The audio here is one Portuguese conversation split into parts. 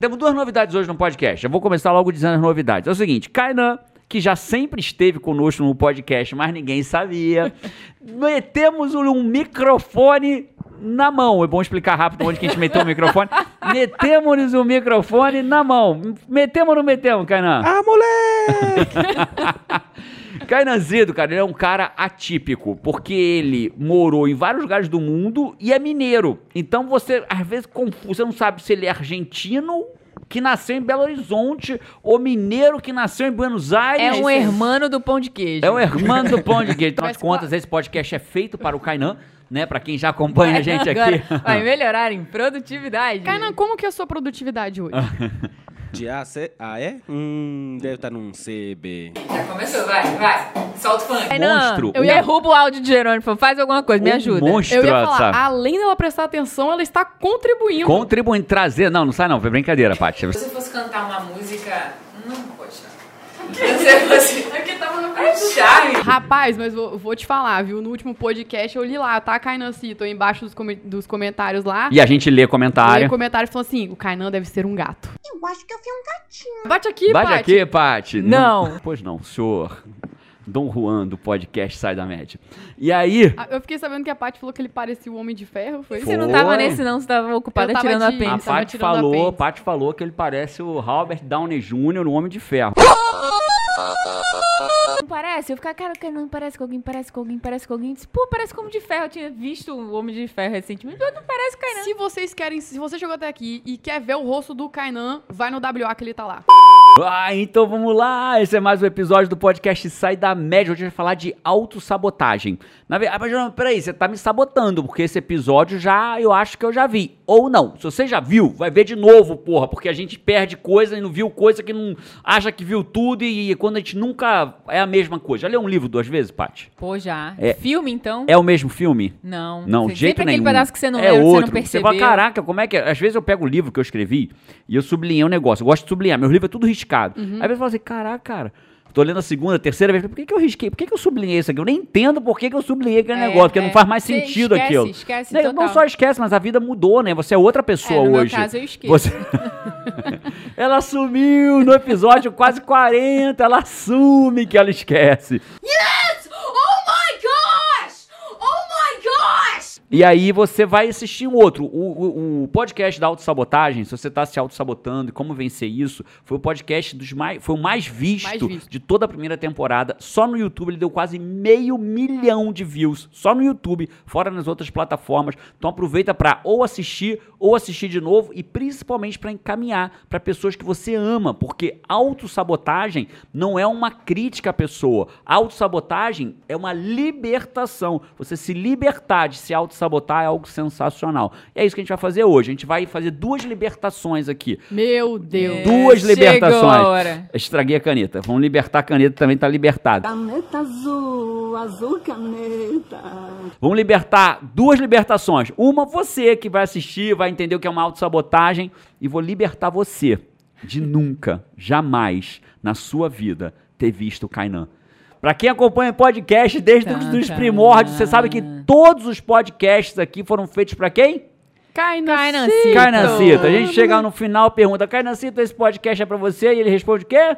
Temos duas novidades hoje no podcast. Eu vou começar logo dizendo as novidades. É o seguinte, Kainan, que já sempre esteve conosco no podcast, mas ninguém sabia, metemos um microfone na mão. É bom explicar rápido onde que a gente meteu o microfone. metemos o microfone na mão. Metemos ou não metemos, Kainan? Ah, moleque! Kainanzido, cara, ele é um cara atípico, porque ele morou em vários lugares do mundo e é mineiro. Então você, às vezes, confuso, você não sabe se ele é argentino que nasceu em Belo Horizonte ou mineiro que nasceu em Buenos Aires. É um hermano do pão de queijo. É o hermano do pão de queijo. Afinal de contas, esse podcast é feito para o Kainan, né? Para quem já acompanha a gente aqui. Agora vai melhorar em produtividade. Kainan, como que é a sua produtividade hoje? De A, C, A, E? Hum, deve estar num C, B. Já começou, vai, vai. Solta o funk. Monstro. Eu Um- derruba o áudio de Jerônimo. Faz alguma coisa, me Um ajuda. monstro, Eu ia falar, sabe? além dela prestar atenção, ela está contribuindo. Contribuindo, trazer. Não, não sai não, foi brincadeira, Paty. Se você fosse cantar uma música. Não, poxa. Se você fosse. É porque tava no charme. Rapaz, mas vou, vou te falar, viu? No último podcast eu li lá, tá, Kainan Cito, embaixo dos, come- dos comentários lá. E a gente lê E comentário. o comentário falou assim: o Kainan deve ser um gato. Eu acho que eu fui um gatinho. Bate aqui, Bate Paty. aqui, Paty. Não. Pois não, senhor. Dom Juan do podcast Sai da Média. E aí, Ah, Eu fiquei sabendo que a Paty falou que ele parecia o Homem de Ferro, foi? Você não tava nesse, não. Você tava ocupada tava tirando a de- a pena. tava Paty falou. Paty falou que ele parece o Robert Downey Jr. no Homem de Ferro. Não parece? Eu ficava, cara, não parece com alguém, parece com alguém, parece com alguém. Disse, Pô, parece com o Homem de Ferro. Eu tinha visto o Homem de Ferro recentemente, não parece Kainan. Se vocês querem, se você chegou até aqui e quer ver o rosto do Kainan, vai no WA que ele tá lá. Ah, então vamos lá. Esse é mais um episódio do podcast Sai da Média. Hoje a gente vai falar de autossabotagem. Na verdade, não, peraí, você tá me sabotando, porque esse episódio já eu acho que eu já vi. Ou não. Se você já viu, vai ver de novo, porra, porque a gente perde coisa e não viu coisa que não acha que viu tudo e quando a gente nunca é a mesma coisa. Já leu um livro duas vezes, Paty? Pô, já. É. Filme, então? É o mesmo filme? Não. Não, de jeito aquele nenhum. pedaço que você não é que outro. você não percebeu. fala, caraca, como é que é? Às vezes eu pego o livro que eu escrevi e eu sublinhei um negócio. Eu gosto de sublinhar. Meu livro é tudo riscado. Uhum. Aí eu falo assim, caraca, cara. Tô lendo a segunda, a terceira vez. Por que, que eu risquei? Por que, que eu sublinhei isso aqui? Eu nem entendo por que, que eu sublinhei aquele É, negócio, porque é. não faz mais Você sentido esquece, aquilo. esquece Né, Não total. só esquece, mas a vida mudou, né? Você é outra pessoa É, no meu hoje. caso, eu esqueço. Você... ela sumiu no episódio quase 40. Ela assume que ela esquece. Oh E aí você vai assistir um outro. O, o- o podcast da autossabotagem, se você está se autossabotando e como vencer isso, foi o podcast dos mais. Foi o mais visto, Mais visto. de toda a primeira temporada. Só no YouTube ele deu quase meio milhão de views. Só no YouTube, fora nas outras plataformas. Então aproveita para ou assistir, ou assistir de novo, e principalmente para encaminhar para pessoas que você ama. Porque autossabotagem não é uma crítica à pessoa. Autossabotagem é uma libertação. Você se libertar de se autossabotar é algo sensacional. E é isso que a gente vai fazer hoje. A gente vai fazer duas libertações aqui. Meu Deus. Duas chegou libertações. a hora. Estraguei a caneta. Vamos libertar a caneta também, tá libertada. Caneta azul, azul caneta. Vamos libertar duas libertações. Uma, você que vai assistir, vai entender o que é uma autossabotagem. E vou libertar você de nunca, jamais, na sua vida, ter visto o Kainan. Pra quem acompanha podcast desde os Tá, dos tá. primórdios, você sabe que todos os podcasts aqui foram feitos pra quem? Kainan Kainan Cito. Cito. Kainancito. A gente chega no final, pergunta, Kainancito, esse podcast é pra você? E ele responde o quê?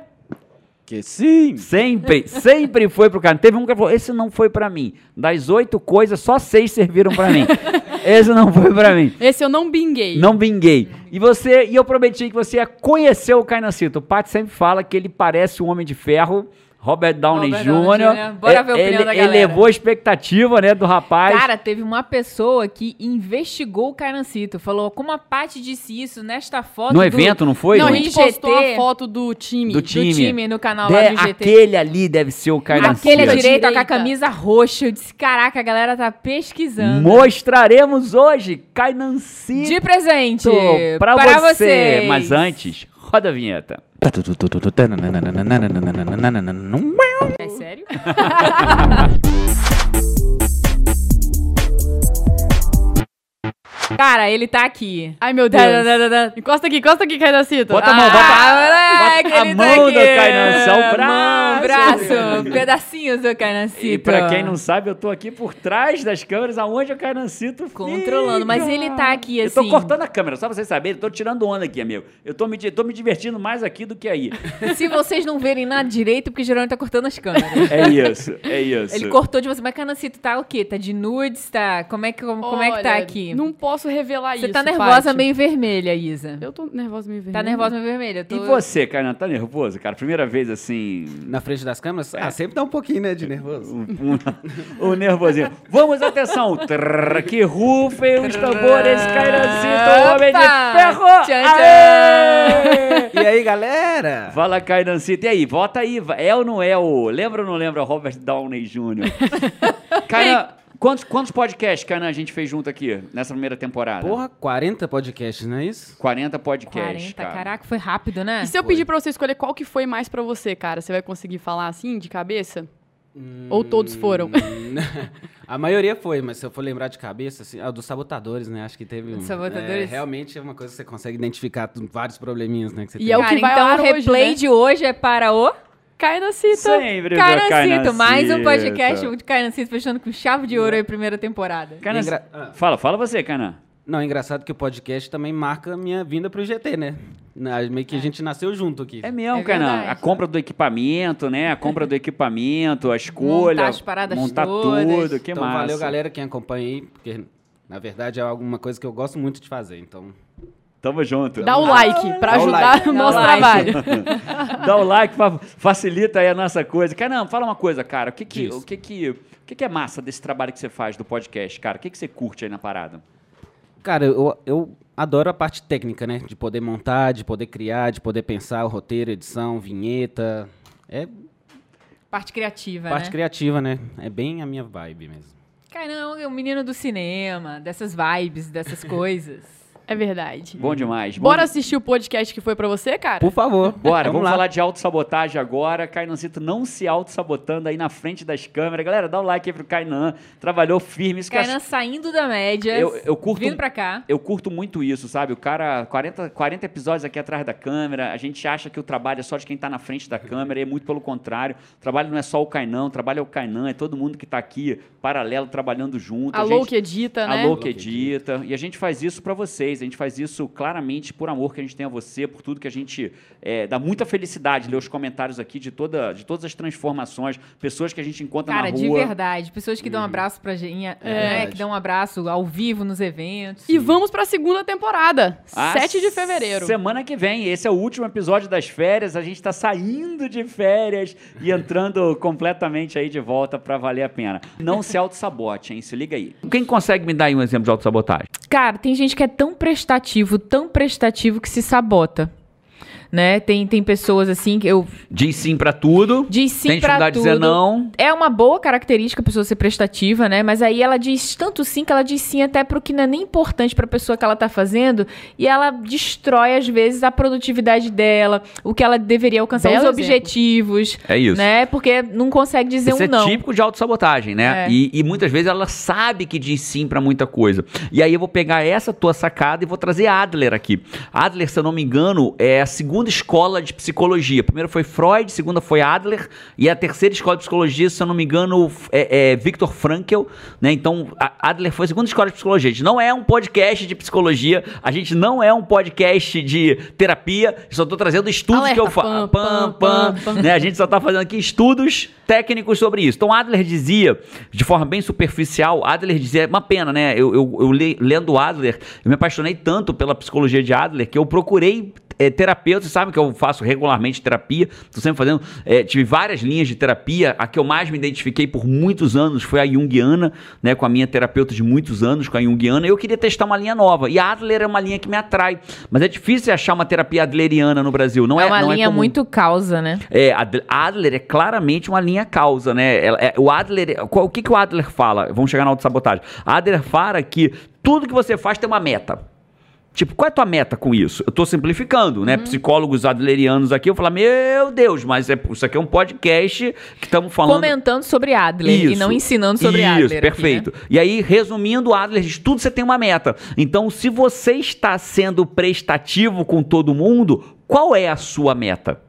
Que sim! Sempre, sempre foi pro cara. Teve um que falou: esse não foi pra mim. Das oito coisas, só seis serviram pra mim. esse não foi pra mim. Esse eu não binguei. Não binguei. E você, e eu prometi que você ia conhecer o Kainacito. O Pat sempre fala que ele parece um homem de ferro. Robert Downey Jr. Jr. Bora ver a opinião ele, da galera. elevou a expectativa, né, do rapaz. Cara, teve uma pessoa que investigou o Kainancito. Falou, como a Paty disse isso nesta foto no do- evento, não foi? Não, a gente IGT. postou a foto do time. Do do time. time no canal De- lá do IGT. aquele ali deve ser o Kainacito. Aquele à Direita. com a camisa roxa. Eu disse, caraca, a galera tá pesquisando. Mostraremos hoje Kainancito De presente pra, para você. vocês. Mas antes, roda a vinheta. É sério? Cara, ele tá aqui. Ai, meu Deus. Da, da, da, da. Encosta aqui, encosta aqui, Kainan Cito. Bota a mão, bota- Ah, Ah, que a ele mão tá do. Kainan, só o Mão, braço. braço, pedacinhos do Kainancito. E pra quem não sabe, eu tô aqui por trás das câmeras, aonde o Kainancito fica. Controlando, mas ele tá aqui, Eu tô assim. cortando a câmera, só pra vocês saberem, eu tô tirando onda aqui, amigo. Eu tô me, tô me divertindo mais aqui do que aí. Se vocês não verem nada direito, porque geralmente tá cortando as câmeras. É isso, é isso. Ele cortou de você, mas Canancito tá o quê? Tá de nudes? Tá. Como é que, como, como é que tá Olha, aqui? Não posso revelar Você isso. tá nervosa, Paty. meio vermelha, Isa. Eu tô nervosa meio vermelha. Tá nervosa, meio vermelha. Eu tô... E você, Kainan, tá nervoso, cara? Primeira vez assim. Na frente das câmeras? Ah, sempre dá um pouquinho, né, de nervoso. Um, um nervosinho. Vamos, atenção! Trrr, que rufem os tambores, Kainancito, o homem de ferro! Tchan, Aê! E aí, galera? Fala, Kainancito. E aí, vota aí. É ou não é o... Lembra ou não lembra o Robert Downey Jr.? Kainan, quantos, quantos podcasts, Kainan, a gente fez junto aqui nessa primeira temporada? Porra, 40 podcasts, não é isso? 40 podcasts, 40, cara. caraca, foi rápido, né? E se eu pedir pra você escolher qual que foi mais pra você, cara? Você vai conseguir falar assim, de cabeça? Ou todos foram? Hum, A maioria foi, mas se eu for lembrar de cabeça, assim, ah, dos sabotadores, né? Acho que teve. Dos um- sabotadores? é, realmente é uma coisa que você consegue identificar vários probleminhas, né? Que você E tem. é o Cara, que vai então ao o ar hoje, replay né? de hoje é para o Cai na cita. Sempre, meu Canancito. Mais um podcast de Canancito fechando com chave de ouro aí, primeira temporada. Kainan, Engra- ah. Fala, fala você, Kainan. Não, é engraçado que o podcast também marca a minha vinda pro GT, né? Na- Meio que a gente nasceu junto aqui. É mesmo, É verdade. A compra do equipamento, né? A compra do equipamento, a escolha. Montar as paradas montar todas. tudo, que então massa. valeu, galera, quem acompanha aí, porque na verdade é alguma coisa que eu gosto muito de fazer, então... Tamo junto. Dá o like o ajudar like. o Dá nosso like. trabalho. Dá o like, fa- facilita aí a nossa coisa. Caramba, fala uma coisa, cara. O que que, o que, que, o que, que é massa desse trabalho que você faz do podcast, cara? O que, que você curte aí na parada? Cara, eu, eu adoro a parte técnica, né? De poder montar, de poder criar, de poder pensar o roteiro, edição, vinheta. É Parte criativa, parte né? criativa, né? É bem a minha vibe mesmo. Caramba, é um menino do cinema, dessas vibes, dessas coisas. É verdade. Bom demais. Bom Bora de- assistir o podcast que foi pra você, cara? Por favor. Bora, vamos, lá. falar de autossabotagem agora. Kainancito não se autossabotando aí na frente das câmeras. Galera, dá o like aí pro Kainan. Trabalhou firme. Isso que eu Kainan saindo da média, Eu- eu curto- vindo pra cá. Eu curto muito isso, sabe? O cara, 40, 40 episódios aqui atrás da câmera, a gente acha que o trabalho é só de quem tá na frente da câmera, e é muito pelo contrário. O trabalho não é só o Kainan, o trabalho é o Kainan, é todo mundo que tá aqui paralelo, trabalhando junto. A Alô gente- que edita, né? Alô que edita. E a gente faz isso pra vocês. A gente faz isso claramente por amor que a gente tem a você, por tudo que a gente é, dá muita felicidade ler os comentários aqui de, toda, de todas as transformações, pessoas que a gente encontra Cara, na de rua. verdade. Pessoas que dão um abraço pra gente, né? verdade. Que dão um abraço ao vivo nos eventos. E vamos pra segunda temporada. Ah, 7 de fevereiro. Semana que vem. Esse é o último episódio das férias. A gente tá saindo de férias e entrando completamente aí de volta pra valer a pena. Não se auto-sabote, hein? Se liga aí. Quem consegue me dar aí um exemplo de auto-sabotagem? Cara, tem gente que é tão prestativo, tão prestativo que se sabota. Né? Tem, tem pessoas assim que eu Diz sim pra tudo. diz sim Tem pra tudo. dizer não. É uma boa característica a pessoa ser prestativa, né? Mas aí ela diz tanto sim que ela diz sim até pro que não é nem importante pra pessoa que ela tá fazendo e ela destrói às vezes a produtividade dela, o que ela deveria alcançar, Belo os exemplo. objetivos, É isso. né? Porque não consegue dizer Isso um é não. típico de autossabotagem, né? É. E, e muitas vezes ela sabe que diz sim pra muita coisa. E aí eu vou pegar essa tua sacada e vou trazer Adler aqui. Adler, se eu não me engano, é a segunda escola de psicologia. Primeiro foi Freud, segunda foi Adler, e a terceira escola de psicologia, se eu não me engano, é, é Viktor Frankl, né? Então, a Adler foi a segunda escola de psicologia. A gente não é um podcast de psicologia, a gente não é um podcast de terapia, só tô trazendo estudos Alerta, que eu faço. pam, pam, pam. né? A gente só tá fazendo aqui estudos técnicos sobre isso. Então, Adler dizia, de forma bem superficial, Adler dizia, uma pena, né? Eu, eu, eu le- lendo Adler, eu me apaixonei tanto pela psicologia de Adler que eu procurei é, terapeuta, vocês sabem que eu faço regularmente terapia, estou sempre fazendo, é, tive várias linhas de terapia, a que eu mais me identifiquei por muitos anos foi a Jungiana, né, com a minha terapeuta de muitos anos, com a Jungiana, e eu queria testar uma linha nova, e a Adler é uma linha que me atrai, mas é difícil achar uma terapia adleriana no Brasil, não é, é uma não linha comum. muito causa, né? É, Ad- Adler é claramente uma linha causa, né? Ela- é- o Adler, qual- o que, que o Adler fala? Vamos chegar na autossabotagem. Adler fala que tudo que você faz tem uma meta. Tipo, qual é a tua meta com isso? Eu tô simplificando, né? Psicólogos adlerianos aqui, eu falo, meu Deus, mas é, isso aqui é um podcast que estamos falando... Comentando sobre Adler e Isso. não ensinando sobre Isso, Adler. aqui, né? perfeito. E aí, resumindo, Adler diz, tudo você tem uma meta. Então, se você está sendo prestativo com todo mundo, qual é a sua meta?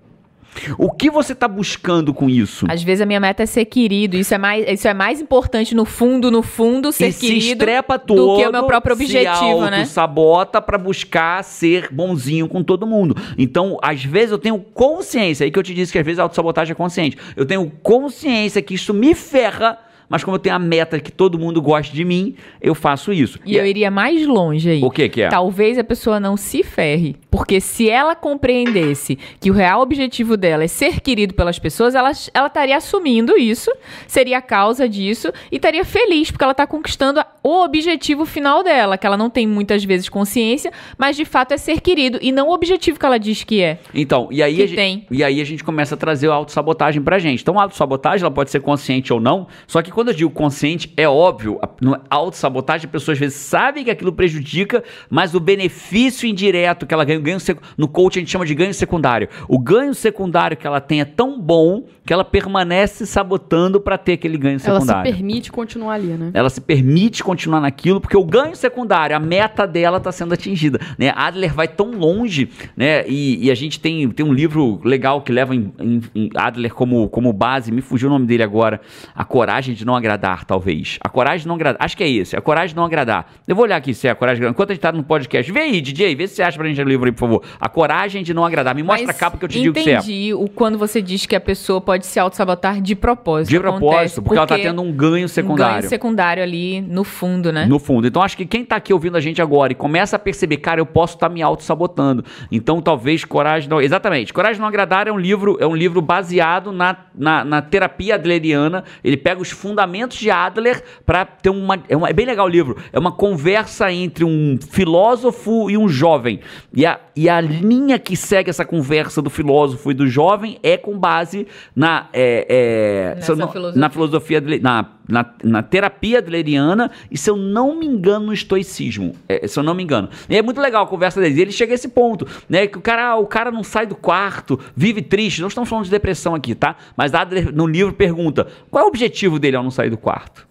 O que você está buscando com isso? Às vezes a minha meta é ser querido. Isso é mais, isso é mais importante no fundo, no fundo, ser e se querido estrepa todo, do que o meu próprio objetivo, se né? sabota para buscar ser bonzinho com todo mundo. Então, às vezes eu tenho consciência, aí que eu te disse que às vezes a autossabotagem é consciente. Eu tenho consciência que isso me ferra, mas como eu tenho a meta que todo mundo goste de mim, eu faço isso. E eu iria mais longe aí. O que que é? Talvez a pessoa não se ferre. Porque se ela compreendesse que o real objetivo dela é ser querido pelas pessoas, ela, ela estaria assumindo isso, seria a causa disso e estaria feliz, porque ela está conquistando o objetivo final dela, que ela não tem muitas vezes consciência, mas de fato é ser querido e não o objetivo que ela diz que é. Então, e aí, a gente, tem. e aí a gente começa a trazer a autossabotagem pra gente. Então, a autossabotagem, ela pode ser consciente ou não, só que quando eu digo consciente, é óbvio, a a autossabotagem, as pessoas às vezes sabem que aquilo prejudica, mas o benefício indireto que ela ganha, o ganho no coach a gente chama de ganho secundário. O ganho secundário que ela tem é tão bom que ela permanece sabotando pra ter aquele ganho Ela se secundário. permite continuar ali, né? Ela se permite continuar naquilo, porque o ganho secundário, a meta dela está sendo atingida. Né? Adler vai tão longe, né? E, e a gente tem, tem um livro legal que leva em, em- em Adler como, como base, me fugiu o nome dele agora. A Coragem de Não Agradar, talvez. A Coragem de Não Agradar. Acho que é esse, A Coragem de Não Agradar. Eu vou olhar aqui se é a Coragem de Não Enquanto a gente tá no podcast. Vê aí, DJ, vê se você acha pra gente o livro aí, por favor. A Coragem de Não Agradar. Me mostra Mas a capa que eu te digo que você é. Entendi o quando você diz que a pessoa pode se auto-sabotar de propósito. De propósito, porque, ela tá tendo um ganho um secundário. ganho secundário ali no fundo, né? No fundo. Então, acho que quem tá aqui ouvindo a gente agora e começa a perceber, cara, eu posso estar me auto-sabotando. Então, talvez Coragem não. Exatamente. Coragem não agradar é um livro, é um livro baseado na, na, na terapia adleriana. Ele pega os fundamentos de Adler para ter uma é, uma. é bem legal o livro. É uma conversa entre um filósofo e um jovem. E a, e a linha que segue essa conversa do filósofo e do jovem é com base na. é, é, não- filosofia. na filosofia, na, na, na terapia adleriana e, se eu não me engano, no estoicismo. É, se eu não me engano. E é muito legal a conversa deles. E ele chega a esse ponto, né? Que o cara, o cara não sai do quarto, vive triste. Não estamos falando de depressão aqui, tá? Mas Adler, no livro, pergunta: qual é o objetivo dele ao não sair do quarto?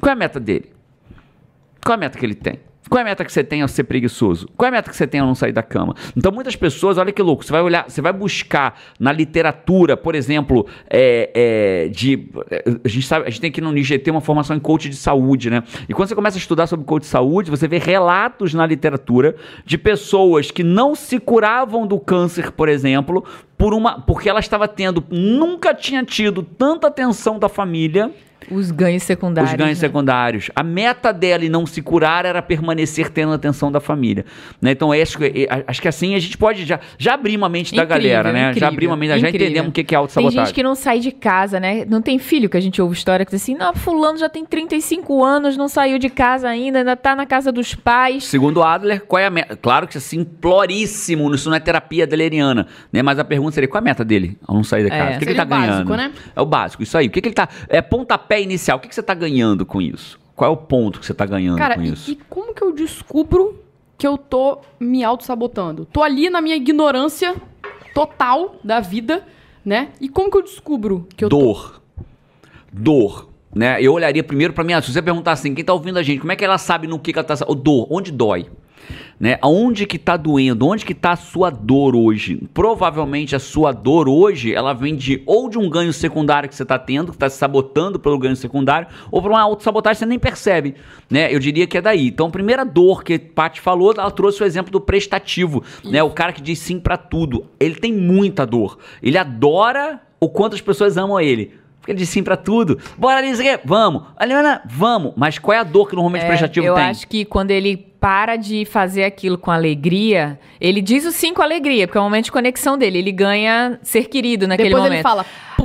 Qual é a meta dele? Qual é a meta que ele tem? Qual é a meta que você tem ao ser preguiçoso? Qual é a meta que você tem ao não sair da cama? Então, muitas pessoas, olha que louco, você vai olhar, você vai buscar na literatura, por exemplo, é, é, de. é, A gente, sabe, a gente tem aqui no IGT uma formação em coach de saúde, né? E quando você começa a estudar sobre coach de saúde, você vê relatos na literatura de pessoas que não se curavam do câncer, por exemplo, por uma, porque ela estava tendo, nunca tinha tido tanta atenção da família Os ganhos secundários. os ganhos né? secundários. A meta dela em não se curar era permanecer tendo a atenção da família. Né? Então, acho que, é- acho que assim a gente pode já, já abrir uma mente da Incrível, galera, né? já incrível, abrir uma mente, já incrível. entendemos o que que é Tem autossabotagem. gente que não sai de casa, né? Não tem filho, que a gente ouve história que diz assim, não, fulano já tem 35 anos, não saiu de casa ainda, ainda tá na casa dos pais. Segundo Adler, qual é a meta? Claro que é simploríssimo, isso não é terapia adleriana, né? Mas a pergunta seria, qual é a meta dele ao não sair da É. casa? O que, que ele tá o básico, ganhando? né? É o básico, isso aí. O que, que ele tá... É pontapé inicial. O que, que você tá ganhando com isso? Qual é o ponto que você tá ganhando Cara, com e, isso? e como que eu descubro que eu tô me auto-sabotando? Tô ali na minha ignorância total da vida, né? E como que eu descubro que eu tô... dor. Dor. Né? Eu olharia primeiro pra mim, se você perguntar assim, quem tá ouvindo a gente, como é que ela sabe no que, que ela tá. O dor, onde dói? Né? Aonde que tá doendo? Onde que tá a sua dor hoje? Provavelmente a sua dor hoje, ela vem de ou de um ganho secundário que você tá tendo, que tá se sabotando pelo ganho secundário, ou por uma autossabotagem que você nem percebe, né? Eu diria que é daí. Então, a primeira dor que Paty falou, ela trouxe o exemplo do prestativo, né? O cara que diz sim pra tudo. Ele tem muita dor. Ele adora o quanto as pessoas amam ele. Porque ele diz sim pra tudo. Bora, Lisa, vamos. Aliana, vamos. Mas qual é a dor que normalmente o É, prestativo eu tem? acho que quando ele para de fazer aquilo com alegria, ele diz o sim com alegria, porque é o momento de conexão dele. Ele ganha ser querido naquele Depois momento. ele fala,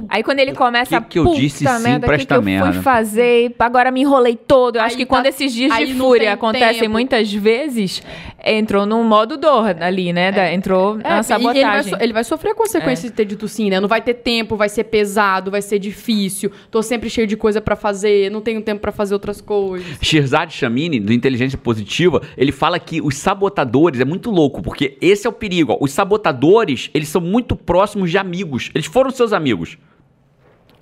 Aí quando ele começa que que eu disse sim pra o que, eu merda?" fui fazer? Agora me enrolei todo. Eu acho Aí que tá- quando esses dias de fúria acontecem tempo. muitas vezes, entrou num modo dor ali, né? Da- entrou É, na e ele vai, sabotagem. so- ele vai sofrer a consequência de ter dito sim, né? Não vai ter tempo, vai ser pesado, vai ser difícil. Tô sempre cheio de coisa pra fazer, não tenho tempo pra fazer outras coisas. Shirzad Chamini, do Inteligência Positiva, ele fala que os sabotadores, é muito louco, porque esse é o perigo. ó. Os sabotadores, eles são muito próximos de amigos. Eles foram seus amigos.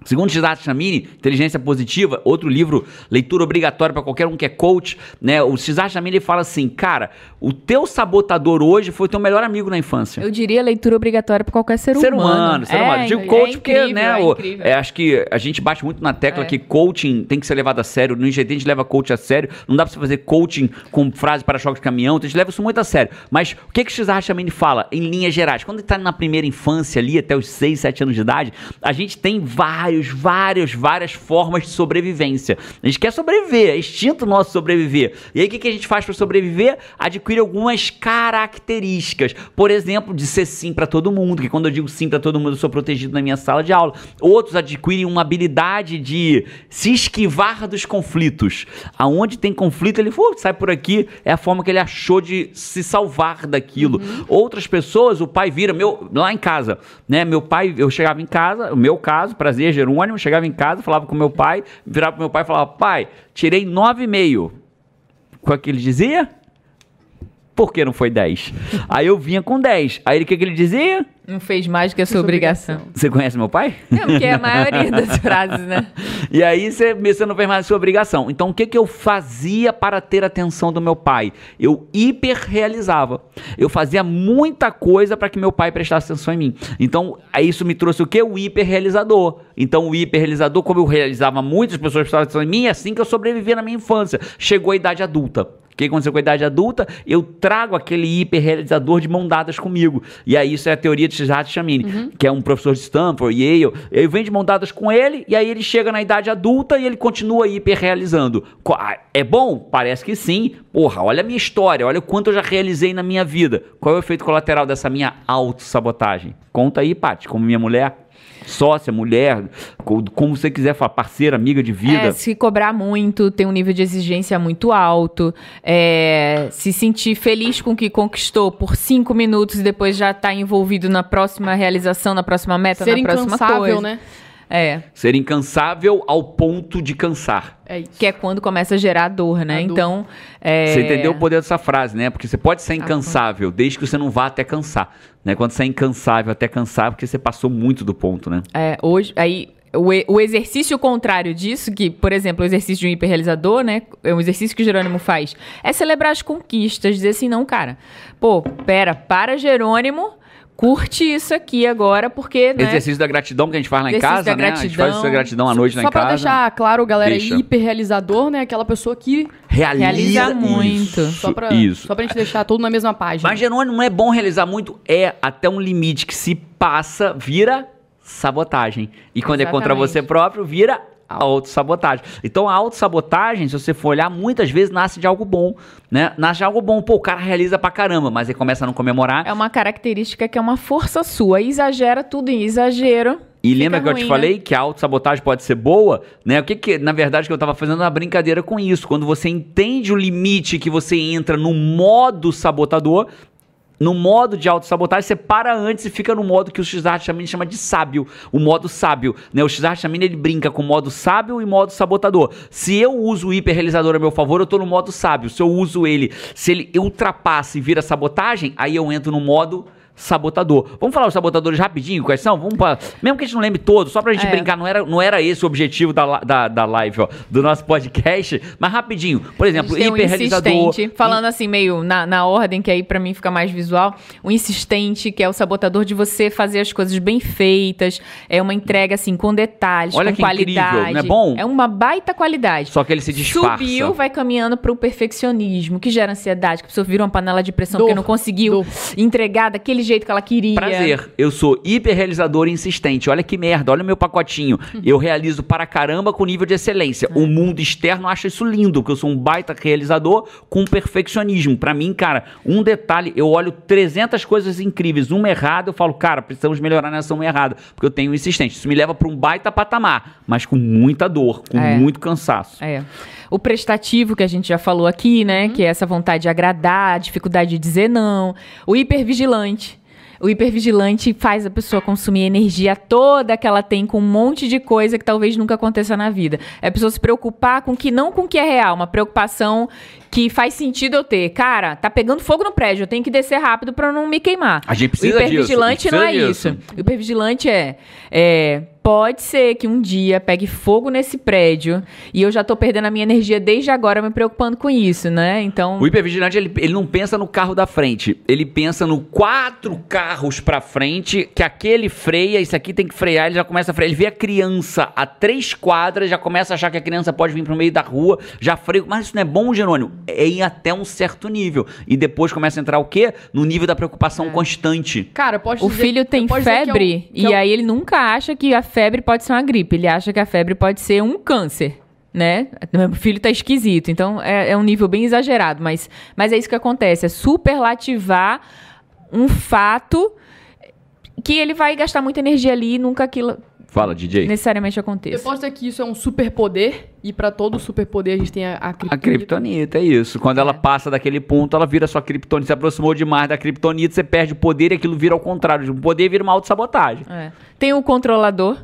Segundo Shirzad Chamini, Inteligência Positiva, outro livro, leitura obrigatória para qualquer um que é coach, né? O Shirzad Chamini ele fala assim, cara, o teu sabotador hoje foi o teu melhor amigo na infância. Eu diria leitura obrigatória pra qualquer ser, Ser humano, ser É, humano. Digo é coach porque, incrível, né, é o- é, acho que a gente bate muito na tecla É. que coaching tem que ser levado a sério. No IGT a gente leva coach a sério. Não dá pra você fazer coaching com frase para choque de caminhão. Então a gente leva isso muito a sério. Mas o que que o Xar Chamini fala em linhas gerais? Quando ele tá na primeira infância ali, até os 6, 7 anos de idade, a gente tem vários, vários, várias formas de sobrevivência. A gente quer sobreviver, é instinto nosso sobreviver. E aí o que, que a gente faz para sobreviver? Adquire algumas características. Por exemplo, de ser sim para todo mundo, que quando eu digo sim para todo mundo, eu sou protegido na minha sala de aula. Outros adquirem uma habilidade de se esquivar dos conflitos. Aonde tem conflito, ele uh, sai por aqui, é a forma que ele achou de se salvar daquilo. Outras pessoas, o pai vira, meu, lá em casa, né? Meu pai, eu chegava em casa, o meu caso, prazer, Jerônimo, chegava em casa, falava com meu pai, virava pro meu pai e falava, pai, tirei 9,5. Qual que ele dizia? Por que não foi 10? Aí eu vinha com 10. Aí o que, que ele dizia? Não fez mais do que a sua obrigação. Você conhece meu pai? É, porque é a maioria das frases, né? E aí você, você não fez mais a sua obrigação. Então o que, que eu fazia para ter a atenção do meu pai? Eu hiperrealizava. Eu fazia muita coisa para que meu pai prestasse atenção em mim. Então isso me trouxe o quê? O hiperrealizador. Então o hiperrealizador, como eu realizava muito, as pessoas prestavam atenção em mim, é assim que eu sobrevivia na minha infância. Chegou a idade adulta. O que aconteceu com a idade adulta? Eu trago aquele hiperrealizador de mão dadas comigo. E aí isso é a teoria de Shizat Chamini, que é um professor de Stanford, Yale. Eu venho de mão dadas com ele, e aí ele chega na idade adulta e ele continua hiperrealizando. Ah, É bom? Parece que sim. Porra, olha a minha história, olha o quanto eu já realizei na minha vida. Qual é o efeito colateral dessa minha autossabotagem? Conta aí, Paty, como minha mulher, sócia, mulher, co- como você quiser falar, parceira, amiga de vida. É, se cobrar muito, ter um nível de exigência muito alto, é, se sentir feliz com o que conquistou por cinco minutos e depois já tá envolvido na próxima realização, na próxima meta, Ser na próxima coisa. né? É, Ser incansável ao ponto de cansar. É isso. que é quando começa a gerar dor, né? A dor. Então, é, Você entendeu o poder dessa frase, né? Porque você pode ser incansável, desde que você não vá até cansar. Né? Quando você é incansável até cansar, porque você passou muito do ponto, né? É, hoje, aí, o, o exercício contrário disso, que, por exemplo, o exercício de um hiperrealizador, né? É um exercício que o Jerônimo faz, é celebrar as conquistas, dizer assim, não, cara, pô, pera, para, Jerônimo, curte isso aqui agora, porque, né? Exercício da gratidão que a gente faz lá em casa, da né? A gente faz essa gratidão. gratidão à noite lá Só em pra casa. deixar claro, galera, Deixa. hiperrealizador, né? Aquela pessoa que. Realiza, Realiza muito. Isso, Só pra, isso. só pra gente deixar tudo na mesma página. Mas, Jerônimo, não é bom realizar muito? É até um limite que se passa, vira sabotagem. E quando é contra Exatamente. você próprio, vira autossabotagem. Então, a autossabotagem, se você for olhar, muitas vezes nasce de algo bom, né? Nasce de algo bom. Pô, o cara realiza pra caramba, mas aí começa a não comemorar. É uma característica que é uma força sua. Exagera tudo em exagero. E fica lembra que eu ruim, te né? falei que a autossabotagem pode ser boa, né? O que que, na verdade, que eu tava fazendo uma brincadeira com isso. Quando você entende o limite que você entra no modo sabotador, no modo de autossabotagem, você para antes e fica no modo que o Shizar Chamini chama de sábio, o modo sábio, né? O Shizar Chamini, ele brinca com modo sábio e modo sabotador. Se eu uso o hiperrealizador a meu favor, eu tô no modo sábio. Se eu uso ele, se ele ultrapassa e vira sabotagem, aí eu entro no modo sabotador. Vamos falar os sabotadores rapidinho, quais são? Vamos pra, mesmo que a gente não lembre todos, só pra gente É. brincar, não era, não era esse o objetivo da, da, da live, ó, do nosso podcast, mas rapidinho. Por exemplo, um hiperrealizador. insistente, falando assim, meio na, na ordem, que aí pra mim fica mais visual. O insistente, que é o sabotador de você fazer as coisas bem feitas. É uma entrega, assim, com detalhes, Olha com que incrível, qualidade. não é bom? É uma baita qualidade. Só que ele se disfarça. Subiu, vai caminhando pro perfeccionismo, que gera ansiedade, que a pessoa vira uma panela de pressão Dor, porque não conseguiu dor. entregar daquele jeito que ela queria. Prazer. Eu sou hiperrealizador e insistente. Olha que merda, olha o meu pacotinho. Eu realizo para caramba com nível de excelência. O mundo externo acha isso lindo, porque eu sou um baita realizador com perfeccionismo. Pra mim, cara, um detalhe, eu olho 300 coisas incríveis, uma errada, eu falo, cara, precisamos melhorar nessa uma errada, porque eu tenho um insistente. Isso me leva pra um baita patamar, mas com muita dor, com É. muito cansaço. É. O prestativo, que a gente já falou aqui, né? Que é essa vontade de agradar, a dificuldade de dizer não. O hipervigilante. O hipervigilante faz a pessoa consumir energia toda que ela tem com um monte de coisa que talvez nunca aconteça na vida. É a pessoa se preocupar com que não com o que é real, uma preocupação que faz sentido eu ter. Cara, tá pegando fogo no prédio, eu tenho que descer rápido pra não me queimar. A gente o precisa disso, a hipervigilante gente não é precisa isso. disso. O hipervigilante é, é. Pode ser que um dia pegue fogo nesse prédio e eu já tô perdendo a minha energia desde agora me preocupando com isso, né? Então. O hipervigilante, ele, ele não pensa no carro da frente. Ele pensa no quatro carros pra frente, que aquele freia, esse aqui tem que frear, ele já começa a frear. Ele vê a criança a três quadras, já começa a achar que a criança pode vir pro meio da rua, já freia. Mas isso não é bom, Jerônimo? É em até um certo nível. E depois começa a entrar o quê? No nível da preocupação constante. Cara, eu posso O dizer- filho tem que é febre que é e o- aí ele nunca acha que a febre pode ser uma gripe. Ele acha que a febre pode ser um câncer. Né? Meu filho tá esquisito. Então é, é um nível bem exagerado. Mas, mas é isso que acontece: é superlativar um fato que ele vai gastar muita energia ali e nunca aquilo Fala, DJ. necessariamente Eu aconteça. posso dizer que isso é um superpoder, e pra todo superpoder a gente tem a, a A criptonita. criptonita, é isso. Quando ela passa daquele ponto, ela vira sua criptonita. Se aproximou demais da criptonita, você perde o poder e aquilo vira ao contrário. O poder vira uma autossabotagem. É. Tem o controlador,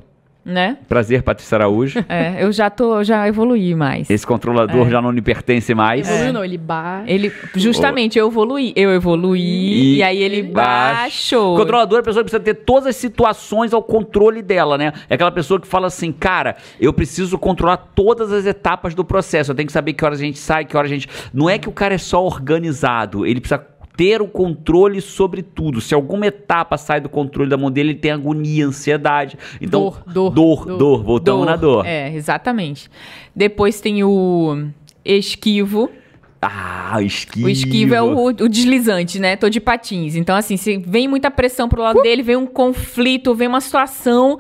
né? Prazer, Patrícia Araújo. É, eu já tô, já evoluí mais. Esse controlador já não lhe pertence mais. Evoluiu, não, ele baixa. Ele, justamente, eu evoluí. Eu evoluí e, aí ele baixou. O controlador é a pessoa que precisa ter todas as situações ao controle dela, né? É aquela pessoa que fala assim, cara, eu preciso controlar todas as etapas do processo. Eu tenho que saber que horas a gente sai, que horas a gente. Não é que o cara é só organizado, ele precisa ter o controle sobre tudo. Se alguma etapa sai do controle da mão dele, ele tem agonia, ansiedade. Então, Dor, dor, dor, dor. dor. Voltamos na dor. É, exatamente. Depois tem o esquivo. Ah, esquivo. O esquivo é o, o deslizante, né? Tô de patins. Então, assim, se vem muita pressão pro lado dele, vem um conflito, vem uma situação,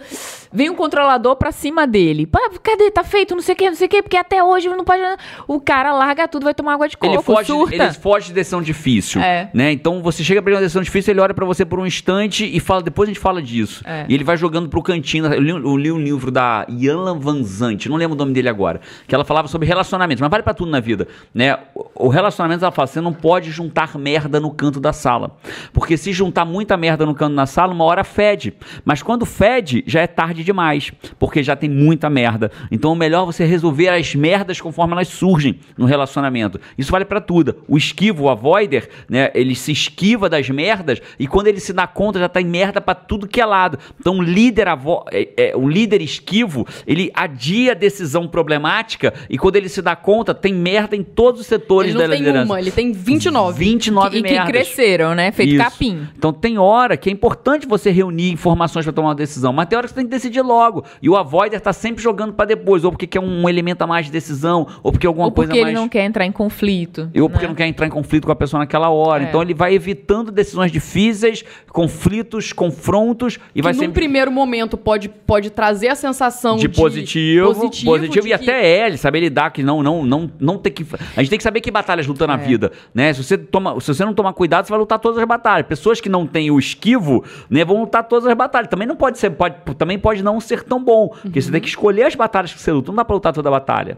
vem um controlador pra cima dele. Pá, cadê? Tá feito, não sei o que, não sei o que, porque até hoje não pode. O cara larga tudo, vai tomar água de coco, Ele foge, surta. ele foge de decisão difícil, É. né? Então você chega pra uma decisão difícil, ele olha pra você por um instante e fala, depois a gente fala disso. É. E ele vai jogando pro cantinho. Eu li, eu li um livro da Ian Van Zandt, não lembro o nome dele agora, que ela falava sobre relacionamentos, mas vale pra tudo na vida, né? O, o relacionamento, ela fala, você não pode juntar merda no canto da sala. Porque se juntar muita merda no canto da sala, uma hora fede. Mas quando fede, já é tarde demais, porque já tem muita merda. Então é melhor você resolver as merdas conforme elas surgem no relacionamento. Isso vale pra tudo. O esquivo, o avoider, né, ele se esquiva das merdas e quando ele se dá conta já tá em merda pra tudo que é lado. Então o líder avo é, é, o líder esquivo, ele adia a decisão problemática e quando ele se dá conta, tem merda em todos os setores Ele da não tem liderança. uma, ele tem 29. 29 e que merdas. cresceram, né? Feito Isso. capim. Então tem hora que é importante você reunir informações para tomar uma decisão, mas tem hora que você tem que decidir logo. E o avoider tá sempre jogando para depois, ou porque quer um elemento a mais de decisão, ou porque alguma Ou porque coisa ele mais não quer entrar em conflito. ou porque né? não quer entrar em conflito com a pessoa naquela hora. É. Então ele vai evitando decisões difíceis, conflitos, confrontos e vai que num sempre primeiro momento pode, pode trazer a sensação de de, positivo, positivo, positivo, e que- até ele saber lidar que não não não não ter que a gente tem que saber que batalhas luta É. na vida, né? Se você toma, se você não tomar cuidado, você vai lutar todas as batalhas. Pessoas que não têm o esquivo, né, vão lutar todas as batalhas. Também não pode ser pode também pode não ser tão bom, porque você tem que escolher as batalhas que você luta, não dá pra lutar toda a batalha.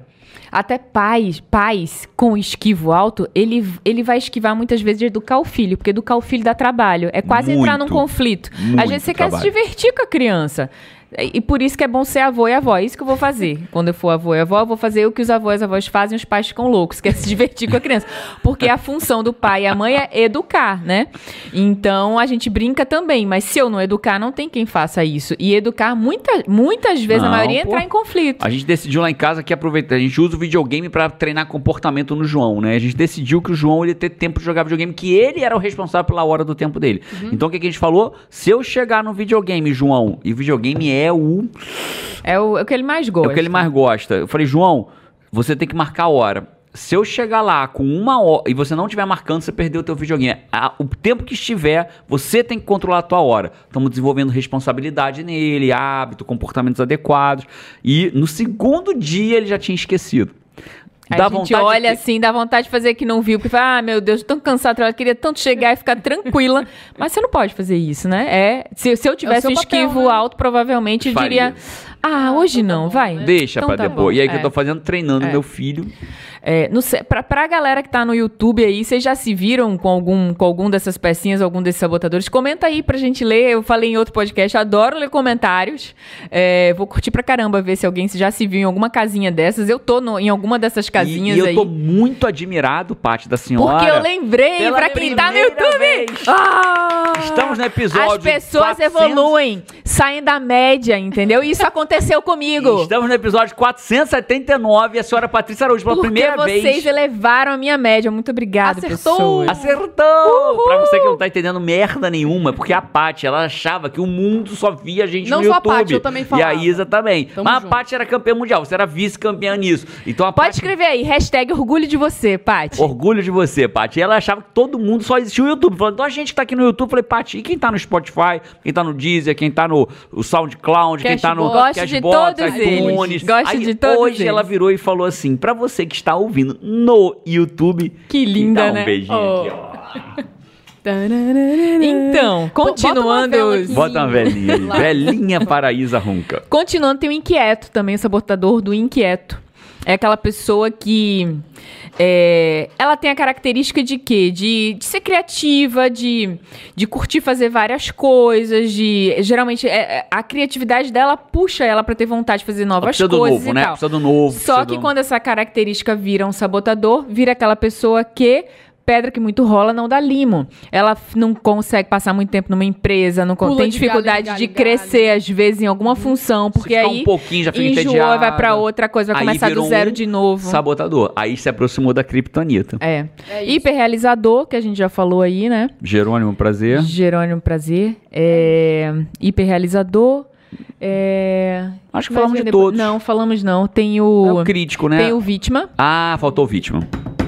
Até pais, pais com esquivo alto, ele, ele vai esquivar muitas vezes de educar o filho, porque educar o filho dá trabalho. É quase entrar num Muito, conflito. muito Às vezes você quer se trabalho. divertir com a criança. E por isso que é bom ser avô e avó. É isso que eu vou fazer. Quando eu for avô e avó, eu vou fazer o que os avós e avós fazem, os pais ficam loucos, que é se divertir com a criança. Porque a função do pai e a mãe é educar, né? Então a gente brinca também, mas se eu não educar, não tem quem faça isso. E educar muita, muitas vezes, Não, a maioria é pô. entrar em conflito. A gente decidiu lá em casa que aproveitar, a gente usa o videogame pra treinar comportamento no João, né? A gente decidiu que o João ele ia ter tempo de jogar videogame, que ele era o responsável pela hora do tempo dele. Uhum. Então o que, que a gente falou? Se eu chegar no videogame, João, e videogame é o É o, é o que ele mais é gosta. o que ele mais gosta. Eu falei, João, você tem que marcar a hora. Se eu chegar lá com uma hora e você não estiver marcando, você perdeu o teu videogame. A- o tempo que estiver, você tem que controlar a tua hora. Estamos desenvolvendo responsabilidade nele, hábito, comportamentos adequados. E no segundo dia ele já tinha esquecido. Aí Dá a gente vontade de olha que- assim, dá vontade de fazer que não viu, porque fala, ah, meu Deus, tô tão cansado, eu queria tanto chegar e ficar tranquila. Mas você não pode fazer isso, né? É, se, se eu tivesse seu um papel, esquivo né? alto, provavelmente eu diria, ah, hoje não, vai. Deixa Então pra tá depois. bom. E aí que É. eu tô fazendo, treinando É. meu filho. É, pra, pra galera que tá no YouTube aí, vocês já se viram com algum, com algum dessas pecinhas, algum desses sabotadores? Comenta aí pra gente ler. Eu falei em outro podcast, adoro ler comentários. É, vou curtir pra caramba ver se alguém já se viu em alguma casinha dessas. Eu tô no- em alguma dessas E, casinhas e eu aí. tô muito admirado, Paty, da senhora. Porque eu lembrei, pra quem tá no YouTube. Ah! Estamos no episódio As pessoas 400. evoluem, saem da média, entendeu? E Isso aconteceu comigo. Estamos no episódio 479 e a senhora Patrícia Araújo, pela Porque primeira vocês vez. elevaram a minha média. Muito obrigada, Acertou. pessoas. Acertou! Pra você que não tá entendendo merda nenhuma, porque a Paty, ela achava que o mundo só via a gente Não no só a YouTube. Paty, eu também E a falava. Isa também. Tamo Mas junto. a Paty era campeã mundial, você era vice-campeã nisso. Então a Pode Paty... escrever aí, hashtag orgulho de você, Paty. Orgulho de você, Paty. E ela achava que todo mundo só existia o YouTube. Falando, então a gente que tá aqui no YouTube, eu falei, Paty, e quem tá no Spotify, quem tá no Deezer, quem tá no SoundCloud, quem tá no Cashbox. Gosto de Cashbox, todos iTunes. eles. Gosto Aí, de todos Hoje eles. ela virou e falou assim, pra você que está ouvindo no YouTube, Que linda, dá um né? beijinho Oh. aqui, ó. Então, continuando. Bota uma velhinha. Velhinha paraísa ronca. Continuando, tem o inquieto também, o sabotador do inquieto. É aquela pessoa que. é, ela tem a característica de quê? De, de ser criativa, de, de curtir fazer várias coisas, de. Geralmente, é, é, a criatividade dela puxa ela pra ter vontade de fazer novas Precisa do coisas novo, e né? tal. Precisa do novo. Só que do- quando essa característica vira um sabotador, vira aquela pessoa que pedra que muito rola não dá limo. Ela não consegue passar muito tempo numa empresa, não Pula tem de galho dificuldade galho de galho. crescer às vezes em alguma função, porque aí um pouquinho, já fica enjoou e entediado. vai pra outra coisa, vai Aí começar do zero um de novo. Sabotador. Aí se aproximou da Kryptonita. É. É. Hiperrealizador, que a gente já falou aí, né? Jerônimo, prazer. Jerônimo Prazer. É... Hiperrealizador. É... Acho que falamos de depois- todos. Não, falamos não. Tem É o... o crítico, né? Tem o Vítima. Ah, faltou o vítima.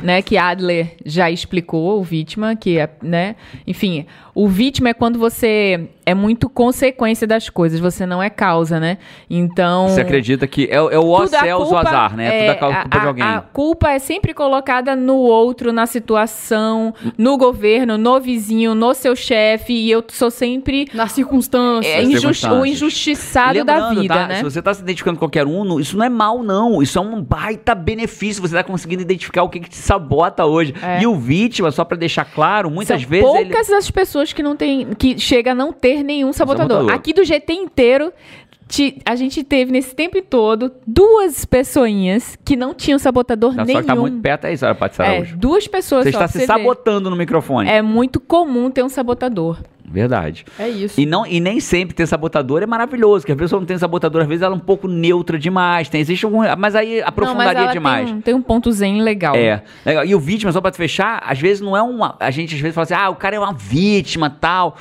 Né, que Adler já explicou, o vítima, que é, né, enfim, o vítima é quando você é muito consequência das coisas, você não é causa, né? Então, Você acredita que é, é o a céus, o azar, né? é- Tudo a causa culpa a, de alguém. A culpa é sempre colocada no outro, na situação, no governo, no vizinho, no seu chefe, e eu sou sempre Nas circunstâncias. é, injusti- o injustiçado da Lembrando, vida, tá? né? Se você tá se identificando com qualquer um, isso não é mal, não. Isso é um baita benefício. Você tá conseguindo identificar o que, que te sabota hoje. É. E o vítima, só pra deixar claro, muitas São vezes ele. poucas as pessoas que não tem, que chega a não ter nenhum sabotador. Sabotador. Aqui do GT inteiro, ti- a gente teve nesse tempo todo duas pessoinhas que não tinham sabotador Só nenhum. que tá muito perto aí, senhora Paty é, Araújo. duas pessoas Você só, está se você sabotando no microfone. É muito comum ter um sabotador. Verdade. É isso. E, não, e nem sempre ter sabotador é maravilhoso, que a pessoa não tem sabotador, às vezes ela é um pouco neutra demais, tem, existe algum, mas aí não, mas aprofundaria ela demais. Tem um, tem um ponto zen legal. É. Legal. E o vítima, só pra te fechar, às vezes não é uma. A gente às vezes fala assim, ah, o cara é uma vítima tal.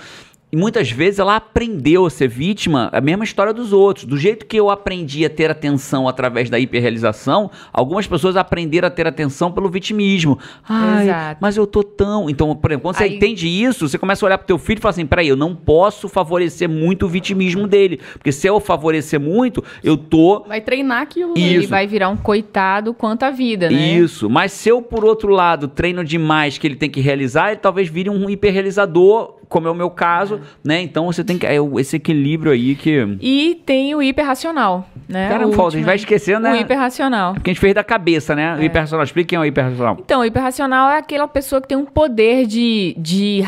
E muitas vezes ela aprendeu a ser vítima, a mesma história dos outros. Do jeito que eu aprendi a ter atenção através da hiperrealização, algumas pessoas aprenderam a ter atenção pelo vitimismo. Ai, Exato. mas eu tô tão. Então, por exemplo, quando você Aí- entende isso, você começa a olhar pro teu filho e fala assim: peraí, eu não posso favorecer muito o vitimismo dele. Porque se eu favorecer muito, eu tô Vai treinar aquilo. Isso. Ele vai virar um coitado quanto a vida, né? Isso, mas se eu, por outro lado, treino demais que ele tem que realizar, ele talvez vire um hiperrealizador, como é o meu caso, né? Então você tem que. É esse equilíbrio aí que. E tem o hiperracional, né? Cara, O falta, a gente vai esquecendo, né? O hiperracional. Porque a gente fez da cabeça, né? O hiperracional. Explica quem é o hiperracional. Então, o hiperracional é aquela pessoa que tem um poder de, de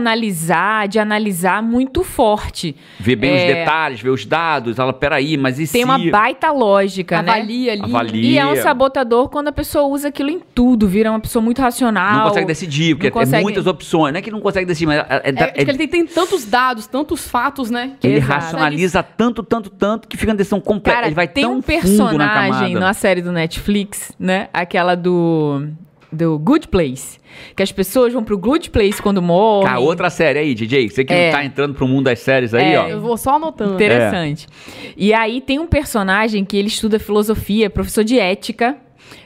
racionalizar, de analisar muito forte. Vê bem os É. detalhes, vê os dados, ela, peraí, mas e Tem se... uma baita lógica, né? Avalia ali. Avalia. E é um sabotador quando a pessoa usa aquilo em tudo, vira uma pessoa muito racional. Não consegue decidir, porque não é consegue- muitas opções. Não é que não consegue decidir, mas é, é- É, é- que ele tem, tantos dados, tantos fatos, né? ele Exato. racionaliza tanto, tanto, tanto, que fica uma decisão completa. Ele vai tem tão um na personagem camada. na série do Netflix, né? Aquela do do Good Place, que as pessoas vão pro Good Place quando morrem. Cara, outra série aí, DJ. Você que É. não tá entrando pro mundo das séries aí, É. ó. Eu vou só anotando. Interessante. E aí tem um personagem que ele estuda filosofia, professor de ética.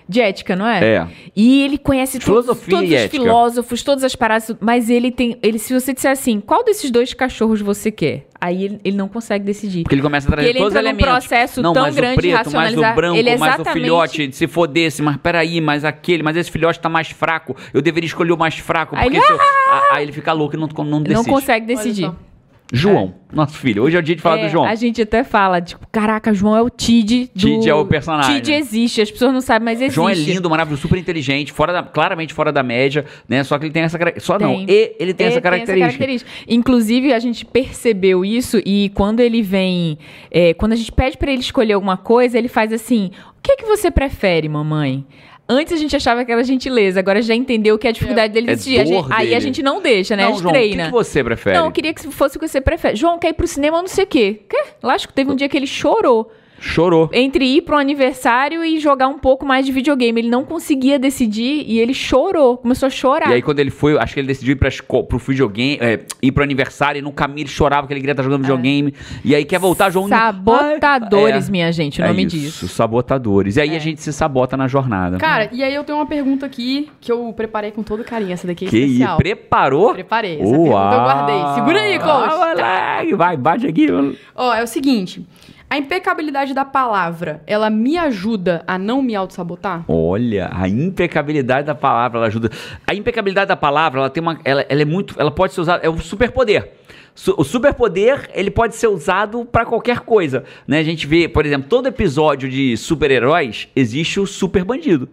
De ética, não é? É. E ele conhece todos, Filosofia todos e os ética. filósofos, todas as paradas, mas ele tem. Ele, se você disser assim, qual desses dois cachorros você quer? Aí ele, ele não consegue decidir. Porque ele começa a trazer ele todos os entra num elementos. processo não, tão mas grande o de preto, mais o racionalizar. branco, Ele mais o exatamente- filhote, se for desse, mas peraí, mas aquele, mas esse filhote tá mais fraco. Eu deveria escolher o mais fraco, Aí porque ele, se eu- Ah, aí ele fica louco e não, não não decide. consegue decidir. João, nosso filho. Hoje é o dia de falar É, do João. A gente até fala, tipo, caraca, João é o Tid do... Tid é o personagem. Tid existe, as pessoas não sabem, mas existe. João é lindo, maravilhoso, super inteligente, fora da, claramente fora da média, né? Só que ele tem essa só não, Tem. e ele tem É, essa característica. Inclusive, a gente percebeu isso e quando ele vem. é, quando a gente pede pra ele escolher alguma coisa, ele faz assim: o que, que você prefere, mamãe? Antes a gente achava que era gentileza, agora já entendeu que a dificuldade dele É existia. A gente- dor aí dele. a gente não deixa, né? a Não, gente João, o que, treina. que você prefere? Não, eu queria que fosse o que você prefere. João quer ir pro cinema, não sei o quê. Quê? Lógico que teve um dia que ele chorou. Chorou. Entre ir pro aniversário e jogar um pouco mais de videogame. Ele não conseguia decidir e ele chorou. Começou a chorar. E aí, quando ele foi, acho que ele decidiu ir pra pro videogame, é, ir pro aniversário, e no caminho ele chorava porque ele queria estar jogando videogame. E aí quer voltar, João. Sabotadores, É. minha gente, o É nome isso, disso. sabotadores. E aí a gente se sabota na jornada. Cara, e aí eu tenho uma pergunta aqui que eu preparei com todo carinho. Essa daqui é que especial. isso? Preparou? Preparei. Essa pergunta eu guardei. Segura aí, coach. Ah, moleque, vai, bate aqui. Ó, é o seguinte. A impecabilidade da palavra, ela me ajuda a não me auto-sabotar? Olha, a impecabilidade da palavra, ela ajuda. A impecabilidade da palavra, ela tem uma. Ela, ela é muito. Ela pode ser usada. É um superpoder. Su- O superpoder, ele pode ser usado pra qualquer coisa. Né? A gente vê, por exemplo, todo episódio de super-heróis existe o super bandido.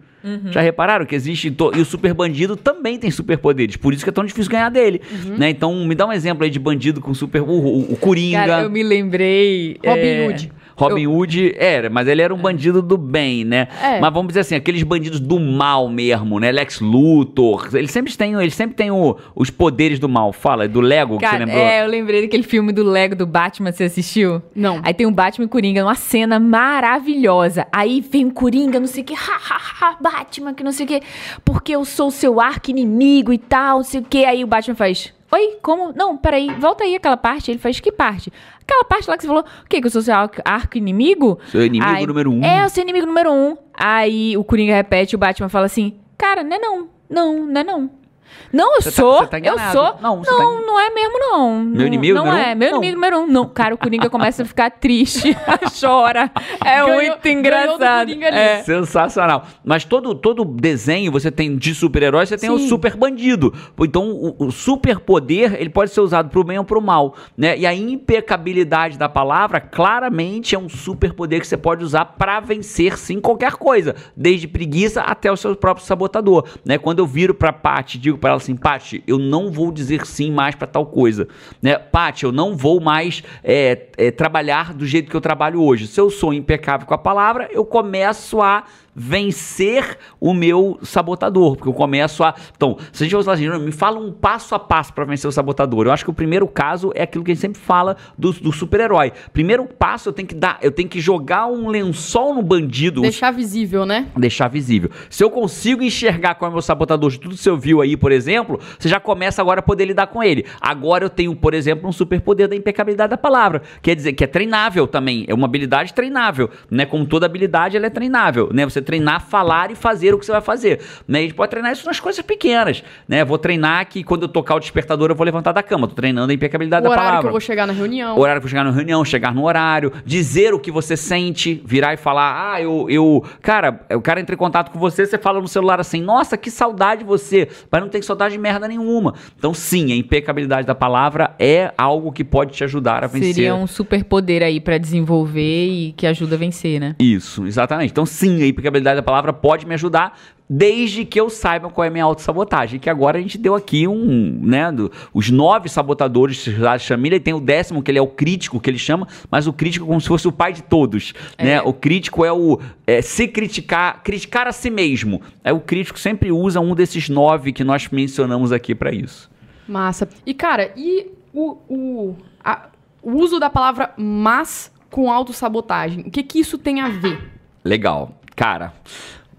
Já repararam que existe. to- E o super bandido também tem superpoderes. Por isso que é tão difícil ganhar dele. Né? Então, me dá um exemplo aí de bandido com super. O, o, o Coringa. Cara, eu me lembrei. Robin é, Hood. Robin Hood era, mas ele era um bandido do bem, né? É. Mas vamos dizer assim, aqueles bandidos do mal mesmo, né? Lex Luthor, eles sempre têm, eles sempre têm o- os poderes do mal. Fala, do Lego que você Cara, lembrou. é, eu lembrei daquele filme do Lego do Batman, você assistiu? Não. Aí tem o Batman e o Coringa, uma cena maravilhosa. Aí vem o Coringa, não sei o que, ha, ha, ha, Batman, que não sei o que, porque eu sou o seu arco-inimigo e tal, não sei o que. Aí o Batman faz, oi, como? Não, peraí, volta aí aquela parte. Ele faz, que parte? Aquela parte lá que você falou, o quê, que eu sou seu arco- arco-inimigo? Seu inimigo Aí, número um. É, o seu inimigo número um. Aí o Coringa repete, o Batman fala assim, cara, não é não, não, não é não. Não, eu Você tá- sou, você tá eu sou. Não, Não, você tá não, é mesmo, não. Meu Não- inimigo Não número é, um? meu Não. inimigo número um. Não, cara, o Coringa começa a ficar triste, chora. É Ganhou- muito engraçado. É. Sensacional. Mas todo, todo desenho você tem de super-herói, você tem o Sim. super bandido. Então, o, o superpoder, ele pode ser usado pro bem ou pro mal, né? E a impecabilidade da palavra, claramente é um superpoder que você pode usar pra vencer sim qualquer coisa, desde preguiça até o seu próprio sabotador, né? Quando eu viro pra Paty, digo pra ela assim, Paty, eu não vou dizer sim mais pra tal coisa, né? Paty, eu não vou mais é, é, trabalhar do jeito que eu trabalho hoje. Se eu sou impecável com a palavra, eu começo a vencer o meu sabotador, porque eu começo a. Então, se a gente falar assim, "Não, me fala um passo a passo para vencer o sabotador. Eu acho que o primeiro caso é aquilo que a gente sempre fala do, do super-herói. Primeiro passo eu tenho que dar, eu tenho que jogar um lençol no bandido, Deixar visível, né? deixar visível. Se eu consigo enxergar qual é o meu sabotador de tudo que você viu aí, por exemplo, você já começa agora a poder lidar com ele. Agora eu tenho, por exemplo, um superpoder da impecabilidade da palavra. Quer dizer, que é treinável também. É uma habilidade treinável, né? Como toda habilidade, ela é treinável, né? Você treinar, falar e fazer o que você vai fazer. Né? A gente pode treinar isso nas coisas pequenas, né? Vou treinar que quando eu tocar o despertador eu vou levantar da cama. Tô treinando a impecabilidade o da horário palavra que eu vou chegar na reunião. o horário que eu chegar na reunião, chegar no horário, dizer o que você sente, virar e falar, ah, eu, eu, cara, o cara entra em contato com você, você fala no celular assim, nossa, que saudade de você, mas não tem saudade de merda nenhuma. Então, sim, a impecabilidade da palavra é algo que pode te ajudar a vencer. Seria um superpoder aí pra desenvolver e que ajuda a vencer, né? Isso, exatamente. Então, sim, a impecabilidade da palavra pode me ajudar, desde que eu saiba qual é a minha autossabotagem. Que agora a gente deu aqui um, né, do- os nove sabotadores da família, e tem o décimo, que ele é o crítico, que ele chama, mas o crítico é como se fosse o pai de todos, né? O crítico é o é, se criticar, criticar a si mesmo. É o crítico sempre usa um desses nove que nós mencionamos aqui para isso. Massa. E, cara, e o, o, a- o uso da palavra mas com autossabotagem? O que que isso tem a ver? Legal. Cara,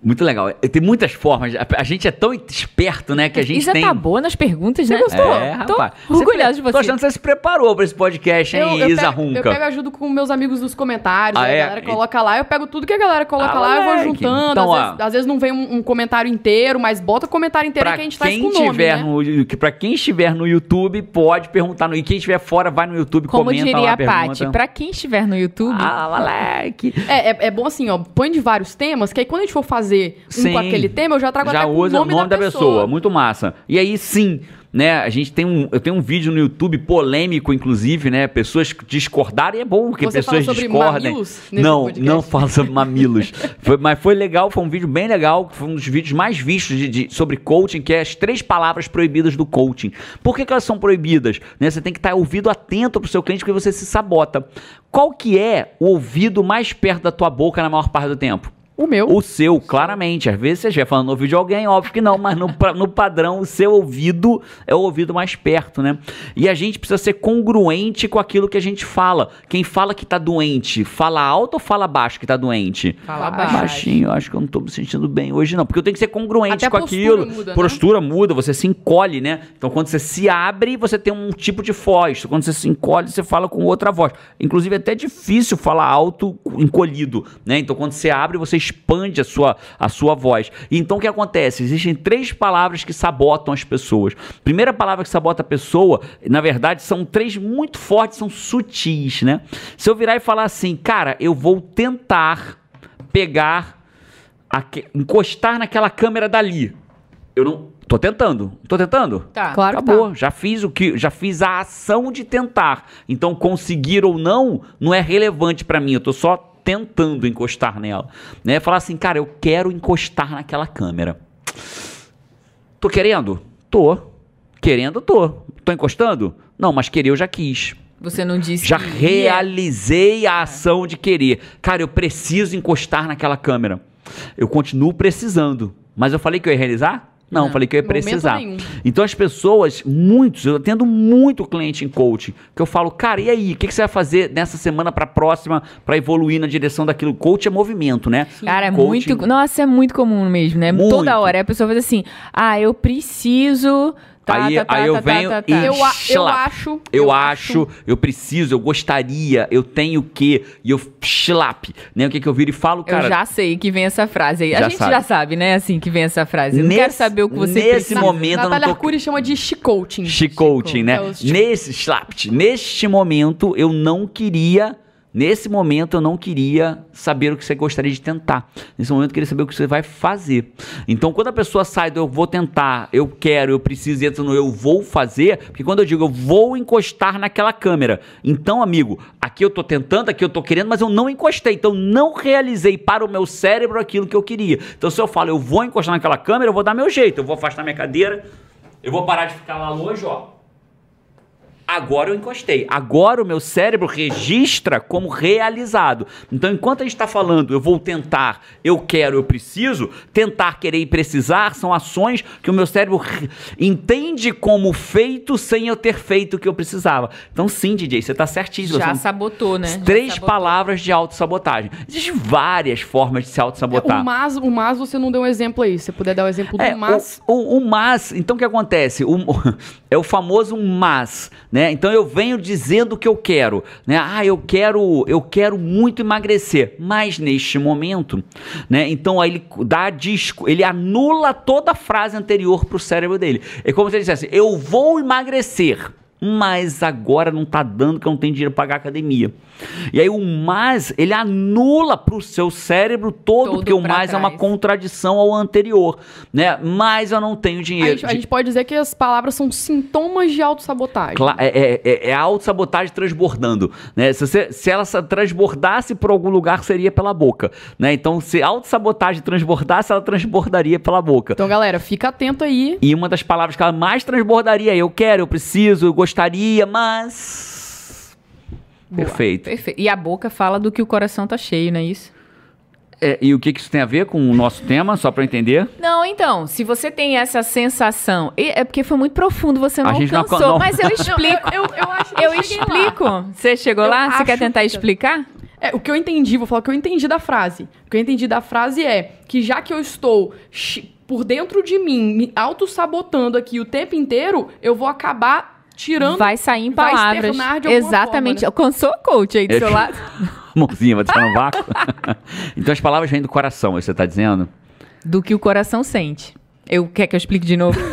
Muito legal. Tem muitas formas. A, gente é tão esperto, né, que a gente Isa tem... tá boa nas perguntas, né? gostou? É, Tô rapaz. orgulhosa de Tô você. achando que você se preparou pra esse podcast, hein, Eu, eu, Isa pego, Runca? eu pego ajuda com meus amigos dos comentários, Ah, aí é? a galera coloca lá, eu pego tudo que a galera coloca Ah, lá, eu vou juntando. Então, às, ó. vezes, às vezes não vem um, um comentário inteiro, mas bota o comentário inteiro que a gente faz quem com o nome, tiver né? no, que- pra quem estiver no YouTube, pode perguntar. No, e quem estiver fora, vai no YouTube, Como comenta diria lá a. Paty, pra quem estiver no YouTube, Ah, moleque. É, é, é bom assim, ó, põe de vários temas, que aí quando a gente for fazer um Sim. com aquele tema, eu já trago Já até usa o nome, da, pessoa. Muito massa. E aí, sim, né? A gente tem um, eu tenho um vídeo no YouTube polêmico, inclusive, né? Pessoas discordarem é bom que Você fala pessoas sobre discordem. mamilos nesse Não, podcast? não falo sobre mamilos. Foi- mas foi legal, foi um vídeo bem legal, foi um dos vídeos mais vistos de, de- sobre coaching, que é as três palavras proibidas do coaching. Por que, que elas são proibidas? Né? Você tem que estar ouvido atento pro seu cliente, porque você se sabota. Qual que é o ouvido mais perto da tua boca na maior parte do tempo? O meu. O seu, claramente. Às vezes você estiver falando no ouvido de alguém, óbvio que não, mas no, no padrão, o seu ouvido é o ouvido mais perto, né? E a gente precisa ser congruente com aquilo que a gente fala. Quem fala que tá doente, fala alto ou fala baixo que tá doente? Fala baixo. Baixinho, eu acho que eu não tô me sentindo bem hoje, não. Porque eu tenho que ser congruente Até a com postura aquilo. muda, né? postura muda, você se encolhe, né? Então quando você se abre, você tem um tipo de voz. Quando você se encolhe, você fala com outra voz. Inclusive, é até difícil falar alto encolhido, né? Então quando você abre, você expande a sua, a sua voz. E então o que acontece? Existem três palavras que sabotam as pessoas. Primeira palavra que sabota a pessoa, na verdade, são três muito fortes, são sutis, né? Se eu virar e falar assim, cara, eu vou tentar pegar aque- encostar naquela câmera dali. Eu não. Tô tentando. Tô tentando? tá. Claro que Acabou. tá. Já fiz o que. Já fiz a ação de tentar. Então, conseguir ou não não é relevante pra mim. Eu tô só tentando encostar nela. Né? Falar assim, cara, eu quero encostar naquela câmera. Tô querendo? Tô. Querendo, tô. Tô encostando? Não, mas querer eu já quis. Você não disse Já realizei a ação de querer. Cara, eu preciso encostar naquela câmera. Eu continuo precisando. Mas eu falei que eu ia realizar? Não, Não, falei que eu ia precisar. nenhum. Então as pessoas, muitos, eu atendo muito cliente em coaching, que eu falo, cara, e aí, o que, que você vai fazer nessa semana pra próxima pra evoluir na direção daquilo? Coach é movimento, né? Cara, é Coaching- muito. Nossa, é muito comum mesmo, né? Muito. Toda hora. A pessoa faz assim: ah, eu preciso. Tá, Aí- tá, tá, aí eu tá, venho tá, tá, e- tá. Eu, a- eu Schlap. acho. Eu, acho, eu preciso, eu gostaria, eu tenho que, e eu slap, né? O que que eu viro e falo, cara? eu já sei que vem essa frase aí. A gente sabe. já sabe, né? Assim que vem essa frase. Eu não Nesse- quero saber o que você nesse precisa. momento- eu Natália tô- Arcuri chama de chicoaching. Chicoaching, né? É chico- Nesse slapt, neste momento eu não queria, nesse momento eu não queria saber o que você gostaria de tentar. Nesse momento eu queria saber o que você vai fazer. Então quando a pessoa sai do eu vou tentar, eu quero, eu preciso entra no eu vou fazer, porque quando eu digo eu vou encostar naquela câmera, então amigo, aqui eu tô tentando, aqui eu tô querendo, mas eu não encostei, então não realizei para o meu cérebro aquilo que eu queria. Então se eu falo eu vou encostar naquela câmera, eu vou dar meu jeito, eu vou afastar minha cadeira, eu vou parar de ficar lá longe, ó. Agora eu encostei. Agora o meu cérebro registra como realizado. Então, enquanto a gente está falando, eu vou tentar, eu quero, eu preciso, tentar, querer e precisar são ações que o meu cérebro re- entende como feito sem eu ter feito o que eu precisava. Então, sim, DJ, você está certíssimo. Já sabotou, né? Três sabotou. palavras de autossabotagem. Existem várias formas de se autossabotar. O mas, o mas você não deu um exemplo aí. Se você puder dar o exemplo É, do mas. O, o, o mas, então o que acontece? O, é o famoso mas, né? Então eu venho dizendo o que eu quero, né? Ah, eu quero, eu quero muito emagrecer, mas neste momento, né? Então aí ele dá disco, ele anula toda a frase anterior pro cérebro dele. É como se ele dissesse: "Eu vou emagrecer" mas agora não tá dando que eu não tenho dinheiro para pagar a academia. E aí o mas, ele anula pro seu cérebro todo, Todo porque o mais é uma trás. contradição ao anterior, né? Mas eu não tenho A dinheiro. gente, a gente pode dizer que as palavras são sintomas de autossabotagem. Cla- É, é, é, é a autossabotagem transbordando. Né? Se, você- se ela transbordasse por algum lugar, seria pela boca. Né? Então, se a autossabotagem transbordasse, ela transbordaria pela boca. Então, galera, fica atento aí. E uma das palavras que ela mais transbordaria é eu quero, eu preciso, eu gostaria, mas. Boa. Perfeito. Perfeito. E a boca fala do que o coração tá cheio, não é isso? É, e o que, que isso tem a ver com o nosso tema, só pra eu entender? Não, então, se você tem essa sensação. e- É porque foi muito profundo, você não A gente não alcançou, alcan- não. mas eu explico. Eu, eu acho que Eu lá. explico. Você chegou Eu lá? Você quer tentar que- explicar? É, o que eu entendi, vou falar o que eu entendi da frase. O que eu entendi da frase é que já que eu estou chi- por dentro de mim, me auto-sabotando aqui o tempo inteiro, eu vou acabar tirando. Vai sair em palavras. Exatamente. forma, Alcançou o coach aí do É. seu lado. Mãozinha, vai deixar no vácuo. então as palavras vêm do coração, é isso que você tá dizendo? Do que o coração sente. Eu quer que eu explique de novo?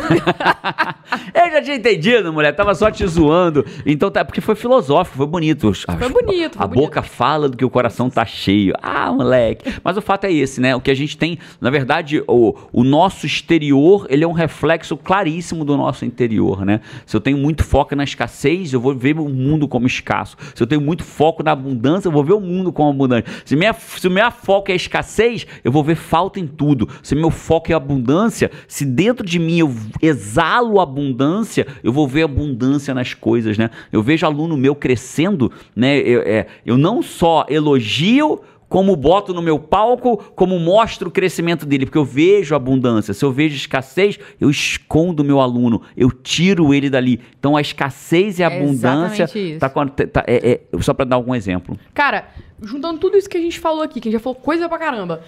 Eu já tinha entendido, mulher. Tava só te zoando. Então tá, porque foi filosófico, foi bonito. Foi bonito, foi A bonito. boca fala do que o coração tá cheio. Ah, moleque. Mas o fato é esse, né? O que a gente tem, na verdade, o, o nosso exterior, ele é um reflexo claríssimo do nosso interior, né? Se eu tenho muito foco na escassez, eu vou ver o mundo como escasso. Se eu tenho muito foco na abundância, eu vou ver o mundo como abundante. Se minha, se o meu foco é escassez, eu vou ver falta em tudo. Se meu foco é abundância, se dentro de mim eu exalo abundância, eu vou ver abundância nas coisas, né? Eu vejo aluno meu crescendo, né? Eu, é, eu não só elogio, como boto no meu palco, como mostro o crescimento dele, porque eu vejo abundância. Se eu vejo escassez, eu escondo o meu aluno, eu tiro ele dali. Então a escassez e a É abundância exatamente isso. tá, a- tá- é- é- só para dar algum exemplo. Cara, juntando tudo isso que a gente falou aqui, que a gente já falou coisa pra caramba.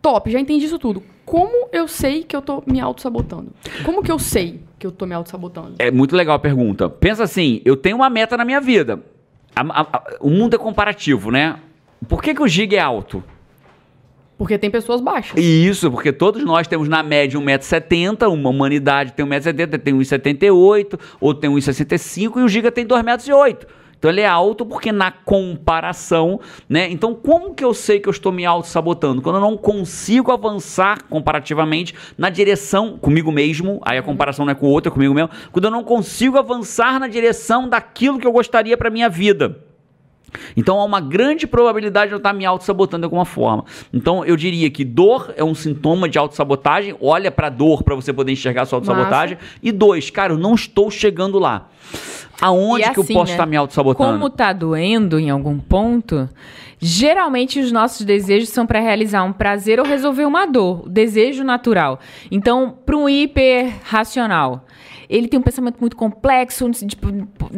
Top, já entendi isso tudo. Como eu sei que eu tô me auto-sabotando? Como que eu sei que eu tô me auto-sabotando? É muito legal a pergunta. Pensa assim, eu tenho uma meta na minha vida. A- a- a- o mundo é comparativo, né? Por que, que o giga é alto? Porque tem pessoas baixas. Isso, porque todos nós temos na média 1,70m, uma humanidade tem 1,70m, tem 1,78m, ou tem 1,65m, e o giga tem 2,08m. Então ele é alto porque na comparação, né? Então como que eu sei que eu estou me auto-sabotando? Quando eu não consigo avançar comparativamente na direção comigo mesmo, aí a comparação não é com o outro, é comigo mesmo. Quando eu não consigo avançar na direção daquilo que eu gostaria para minha vida. Então há uma grande probabilidade de eu estar me auto-sabotando de alguma forma. Então eu diria que dor é um sintoma de auto-sabotagem. Olha pra dor para você poder enxergar a sua auto-sabotagem. E dois, cara, eu não estou chegando lá. Aonde E que eu assim, posso né? estar me auto-sabotando? Como tá doendo em algum ponto, geralmente os nossos desejos são para realizar um prazer ou resolver uma dor, o desejo natural. Então, para um hiper racional, ele tem um pensamento muito complexo, tipo,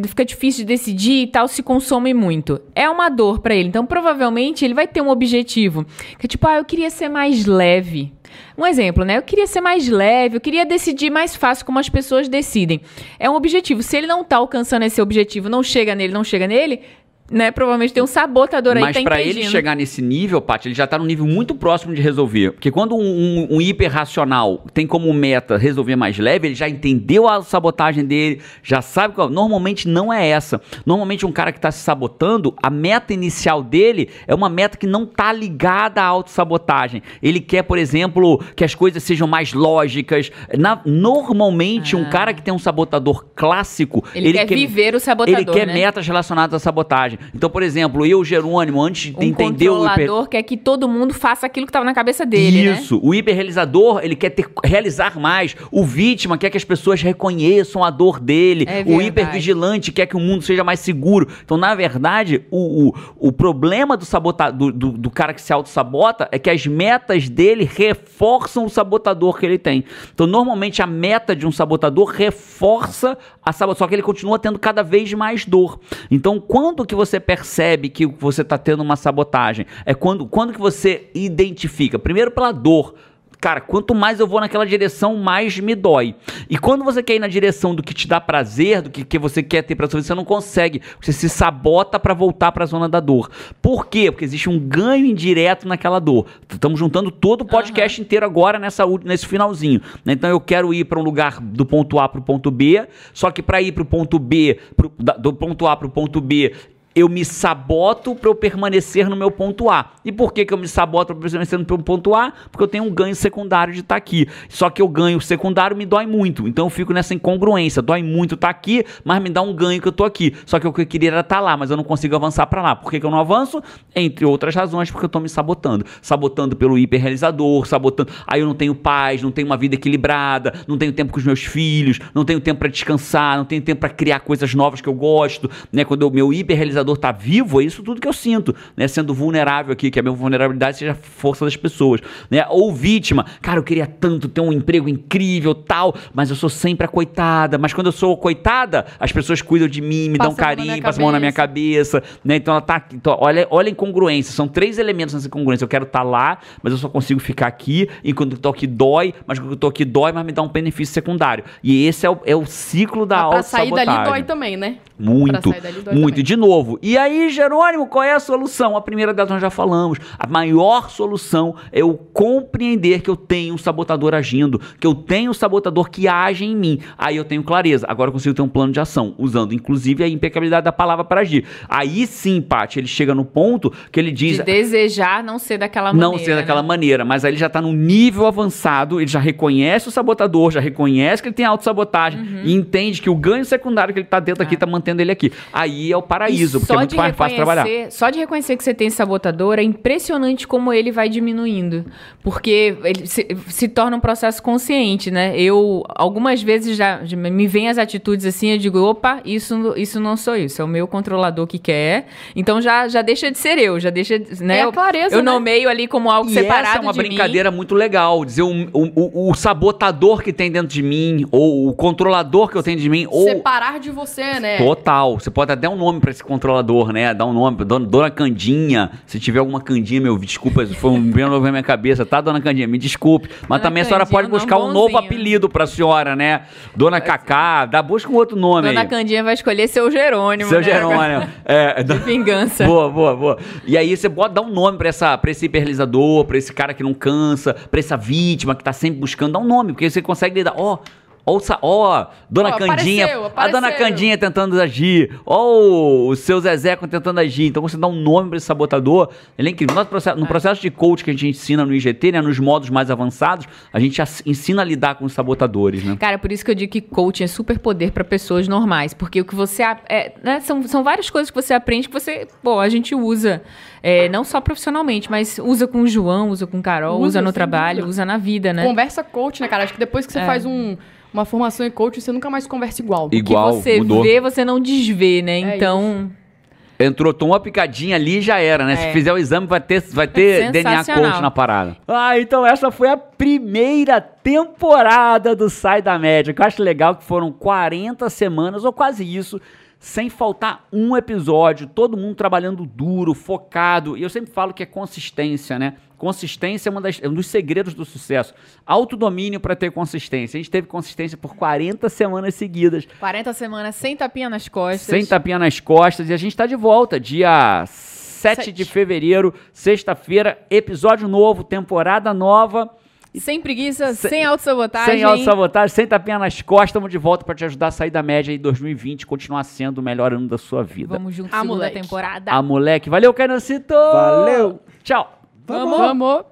fica difícil de decidir e tal, se consome muito. É uma dor para ele. Então, provavelmente, ele vai ter um objetivo, que é tipo, ah, eu queria ser mais leve. Um exemplo, né? Eu queria ser mais leve, eu queria decidir mais fácil como as pessoas decidem. É um objetivo. Se ele não tá alcançando esse objetivo, não chega nele, não chega nele, né? Provavelmente tem um sabotador aí Mas que tá pra ele chegar nesse nível, Paty, ele já tá num nível muito próximo de resolver. Porque quando um, um, um hiperracional tem como meta resolver mais leve, ele já entendeu a sabotagem dele, já sabe que normalmente não é essa. Normalmente um cara que tá se sabotando, a meta inicial dele é uma meta que não tá ligada à autossabotagem. Ele quer, por exemplo, que as coisas sejam mais lógicas. Na- normalmente, um cara que tem um sabotador clássico, Ah. Ele quer viver o sabotador, Ele quer né? metas relacionadas à sabotagem. Então, por exemplo, eu, Jerônimo, antes de um entender o hiper... controlador quer que todo mundo faça aquilo que tava na cabeça dele, né? Isso, o hiperrealizador, ele quer ter, realizar mais. O vítima quer que as pessoas reconheçam a dor dele. É o hipervigilante quer que o mundo seja mais seguro. Então, na verdade, o, o, o problema do, sabota, do, do, do cara que se auto-sabota é que as metas dele reforçam o sabotador que ele tem. Então, normalmente, a meta de um sabotador reforça a sabotagem, só que ele continua tendo cada vez mais dor. Então, quando que você percebe que você está tendo uma sabotagem? É quando, quando que você identifica? Primeiro pela dor. Cara, quanto mais eu vou naquela direção, mais me dói. E quando você quer ir na direção do que te dá prazer, do que, que você quer ter prazer, você não consegue. Você se sabota para voltar para a zona da dor. Por quê? Porque existe um ganho indireto naquela dor. Estamos juntando todo o podcast inteiro agora nessa, nesse finalzinho. né? Então eu quero ir para um lugar do ponto A para o ponto B, só que para ir para o ponto B, pro- do ponto A para o ponto B, eu me saboto para eu permanecer no meu ponto A. E por que, que eu me saboto para permanecer no meu ponto A? Porque eu tenho um ganho secundário de estar aqui. Só que o ganho secundário me dói muito. Então eu fico nessa incongruência. Dói muito estar aqui, mas me dá um ganho que eu tô aqui. Só que o que eu queria era estar lá, mas eu não consigo avançar para lá. Por que, que eu não avanço? Entre outras razões, porque eu tô me sabotando. Sabotando pelo hiperrealizador, sabotando. Aí eu não tenho paz, não tenho uma vida equilibrada, não tenho tempo com os meus filhos, não tenho tempo para descansar, não tenho tempo para criar coisas novas que eu gosto, né? Quando o meu hiperrealizador hiperrealizador tá vivo, é isso tudo que eu sinto, né? Sendo vulnerável aqui, que a minha vulnerabilidade seja a força das pessoas, né? Ou vítima, cara, eu queria tanto ter um emprego incrível, tal, mas eu sou sempre a coitada, mas quando eu sou coitada, as pessoas cuidam de mim, me dão Passa na carinho, passam a mão na minha cabeça, né? Então ela tá então, olha, olha a incongruência, são três elementos nessa incongruência. Eu quero estar lá, mas eu só consigo ficar aqui, enquanto eu tô aqui dói, mas quando eu tô aqui dói, mas me dá um benefício secundário. E esse é o, é o ciclo da Mas pra sair dali dói também, né? Muito, Pra sair dali dói muito. também. E de novo. E aí, Jerônimo, qual é a solução? A primeira delas nós já falamos. A maior solução é eu compreender que eu tenho um sabotador agindo, que eu tenho um sabotador que age em mim. Aí eu tenho clareza. Agora eu consigo ter um plano de ação, usando inclusive a impecabilidade da palavra para agir. Aí sim, Paty, ele chega no ponto que ele diz. De desejar não ser daquela maneira. Não ser daquela né? maneira, mas aí ele já tá num nível avançado, ele já reconhece o sabotador, já reconhece que ele tem autossabotagem Uhum. e entende que o ganho secundário que ele tá dentro aqui tá mantendo ele aqui. Aí é o paraíso, Porque é muito de mais fácil trabalhar. reconhecer- Só de reconhecer que você tem sabotador é impressionante como ele vai diminuindo. Porque ele se, se torna um processo consciente, né? Eu, algumas vezes, já, já me vêm as atitudes assim, eu digo, opa, isso, isso não sou eu, isso é o meu controlador que quer. Então já, já deixa de ser eu, já deixa, de- né? É a Eu- clareza, Eu né? nomeio ali como algo E separado essa é uma de mim. brincadeira muito legal, dizer o, o, o- o sabotador que tem dentro de mim, ou o controlador que eu tenho de mim, ou Separar de você, né? Total. Você pode até dar um nome pra esse controlador, né? Dar um nome. Dona, Dona Candinha. Se tiver alguma Candinha, meu, desculpa, foi um bem novo na minha cabeça, tá, Dona Candinha? Me desculpe. Mas Dona também a senhora pode nome buscar um novo apelido pra senhora, né? Dona Cacá, dá, busca um outro nome Dona aí. Candinha vai escolher seu Jerônimo. Seu né? Jerônimo. É, De vingança. Boa, boa, boa. E aí você pode dar um nome pra, essa, pra esse hiperrealizador, pra esse cara que não cansa, pra essa vítima que tá sempre buscando, dá um nome, porque você consegue lidar. Ó. Ó, o sa- ó, Dona Ó, Candinha, apareceu, a Dona apareceu. Candinha tentando agir, ó, o seu Zezé tentando agir. Então você dá um nome pra esse sabotador, ele é incrível. No processo, no processo de coach que a gente ensina no IGT, né, nos modos mais avançados, a gente ensina a lidar com os sabotadores, né? Cara, por isso que eu digo que coaching é super poder para pessoas normais. Porque o que você. É, né, são, são várias coisas que você aprende que você. Pô, a gente usa. é, não só profissionalmente, mas usa com o João, usa com o Carol, usa, Usa, no trabalho, dúvida. usa na vida, né? Conversa coach, né, cara? Acho que depois que você É. faz um- uma formação em coach, você nunca mais conversa igual. E- Igual, que você mudou. vê, você não desvê, né? É então. Entrou, tomou uma picadinha ali e já era, né? Se É. fizer o exame, vai ter, vai ter DNA Sensacional. coach na parada. Ah, então essa foi a primeira temporada do Sai da Média. Que eu acho legal que foram 40 semanas, ou quase isso, sem faltar um episódio. Todo mundo trabalhando duro, focado. E eu sempre falo que é consistência, né? Consistência é uma das- é um dos segredos do sucesso. Autodomínio para ter consistência. A gente teve consistência por 40 semanas seguidas. 40 semanas sem tapinha nas costas. Sem tapinha nas costas. E a gente tá de volta, dia 7 Sete. de fevereiro, sexta-feira, episódio novo, temporada nova. Sem preguiça, Sem- sem autossabotagem. Sem autossabotagem, sem tapinha nas costas. Estamos de volta para te ajudar a sair da média em 2020 e continuar sendo o melhor ano da sua vida. Vamos junto, Ah, segunda moleque. temporada. A moleque. Valeu, Cainocito! Valeu! Tchau! Vamos. Vamos.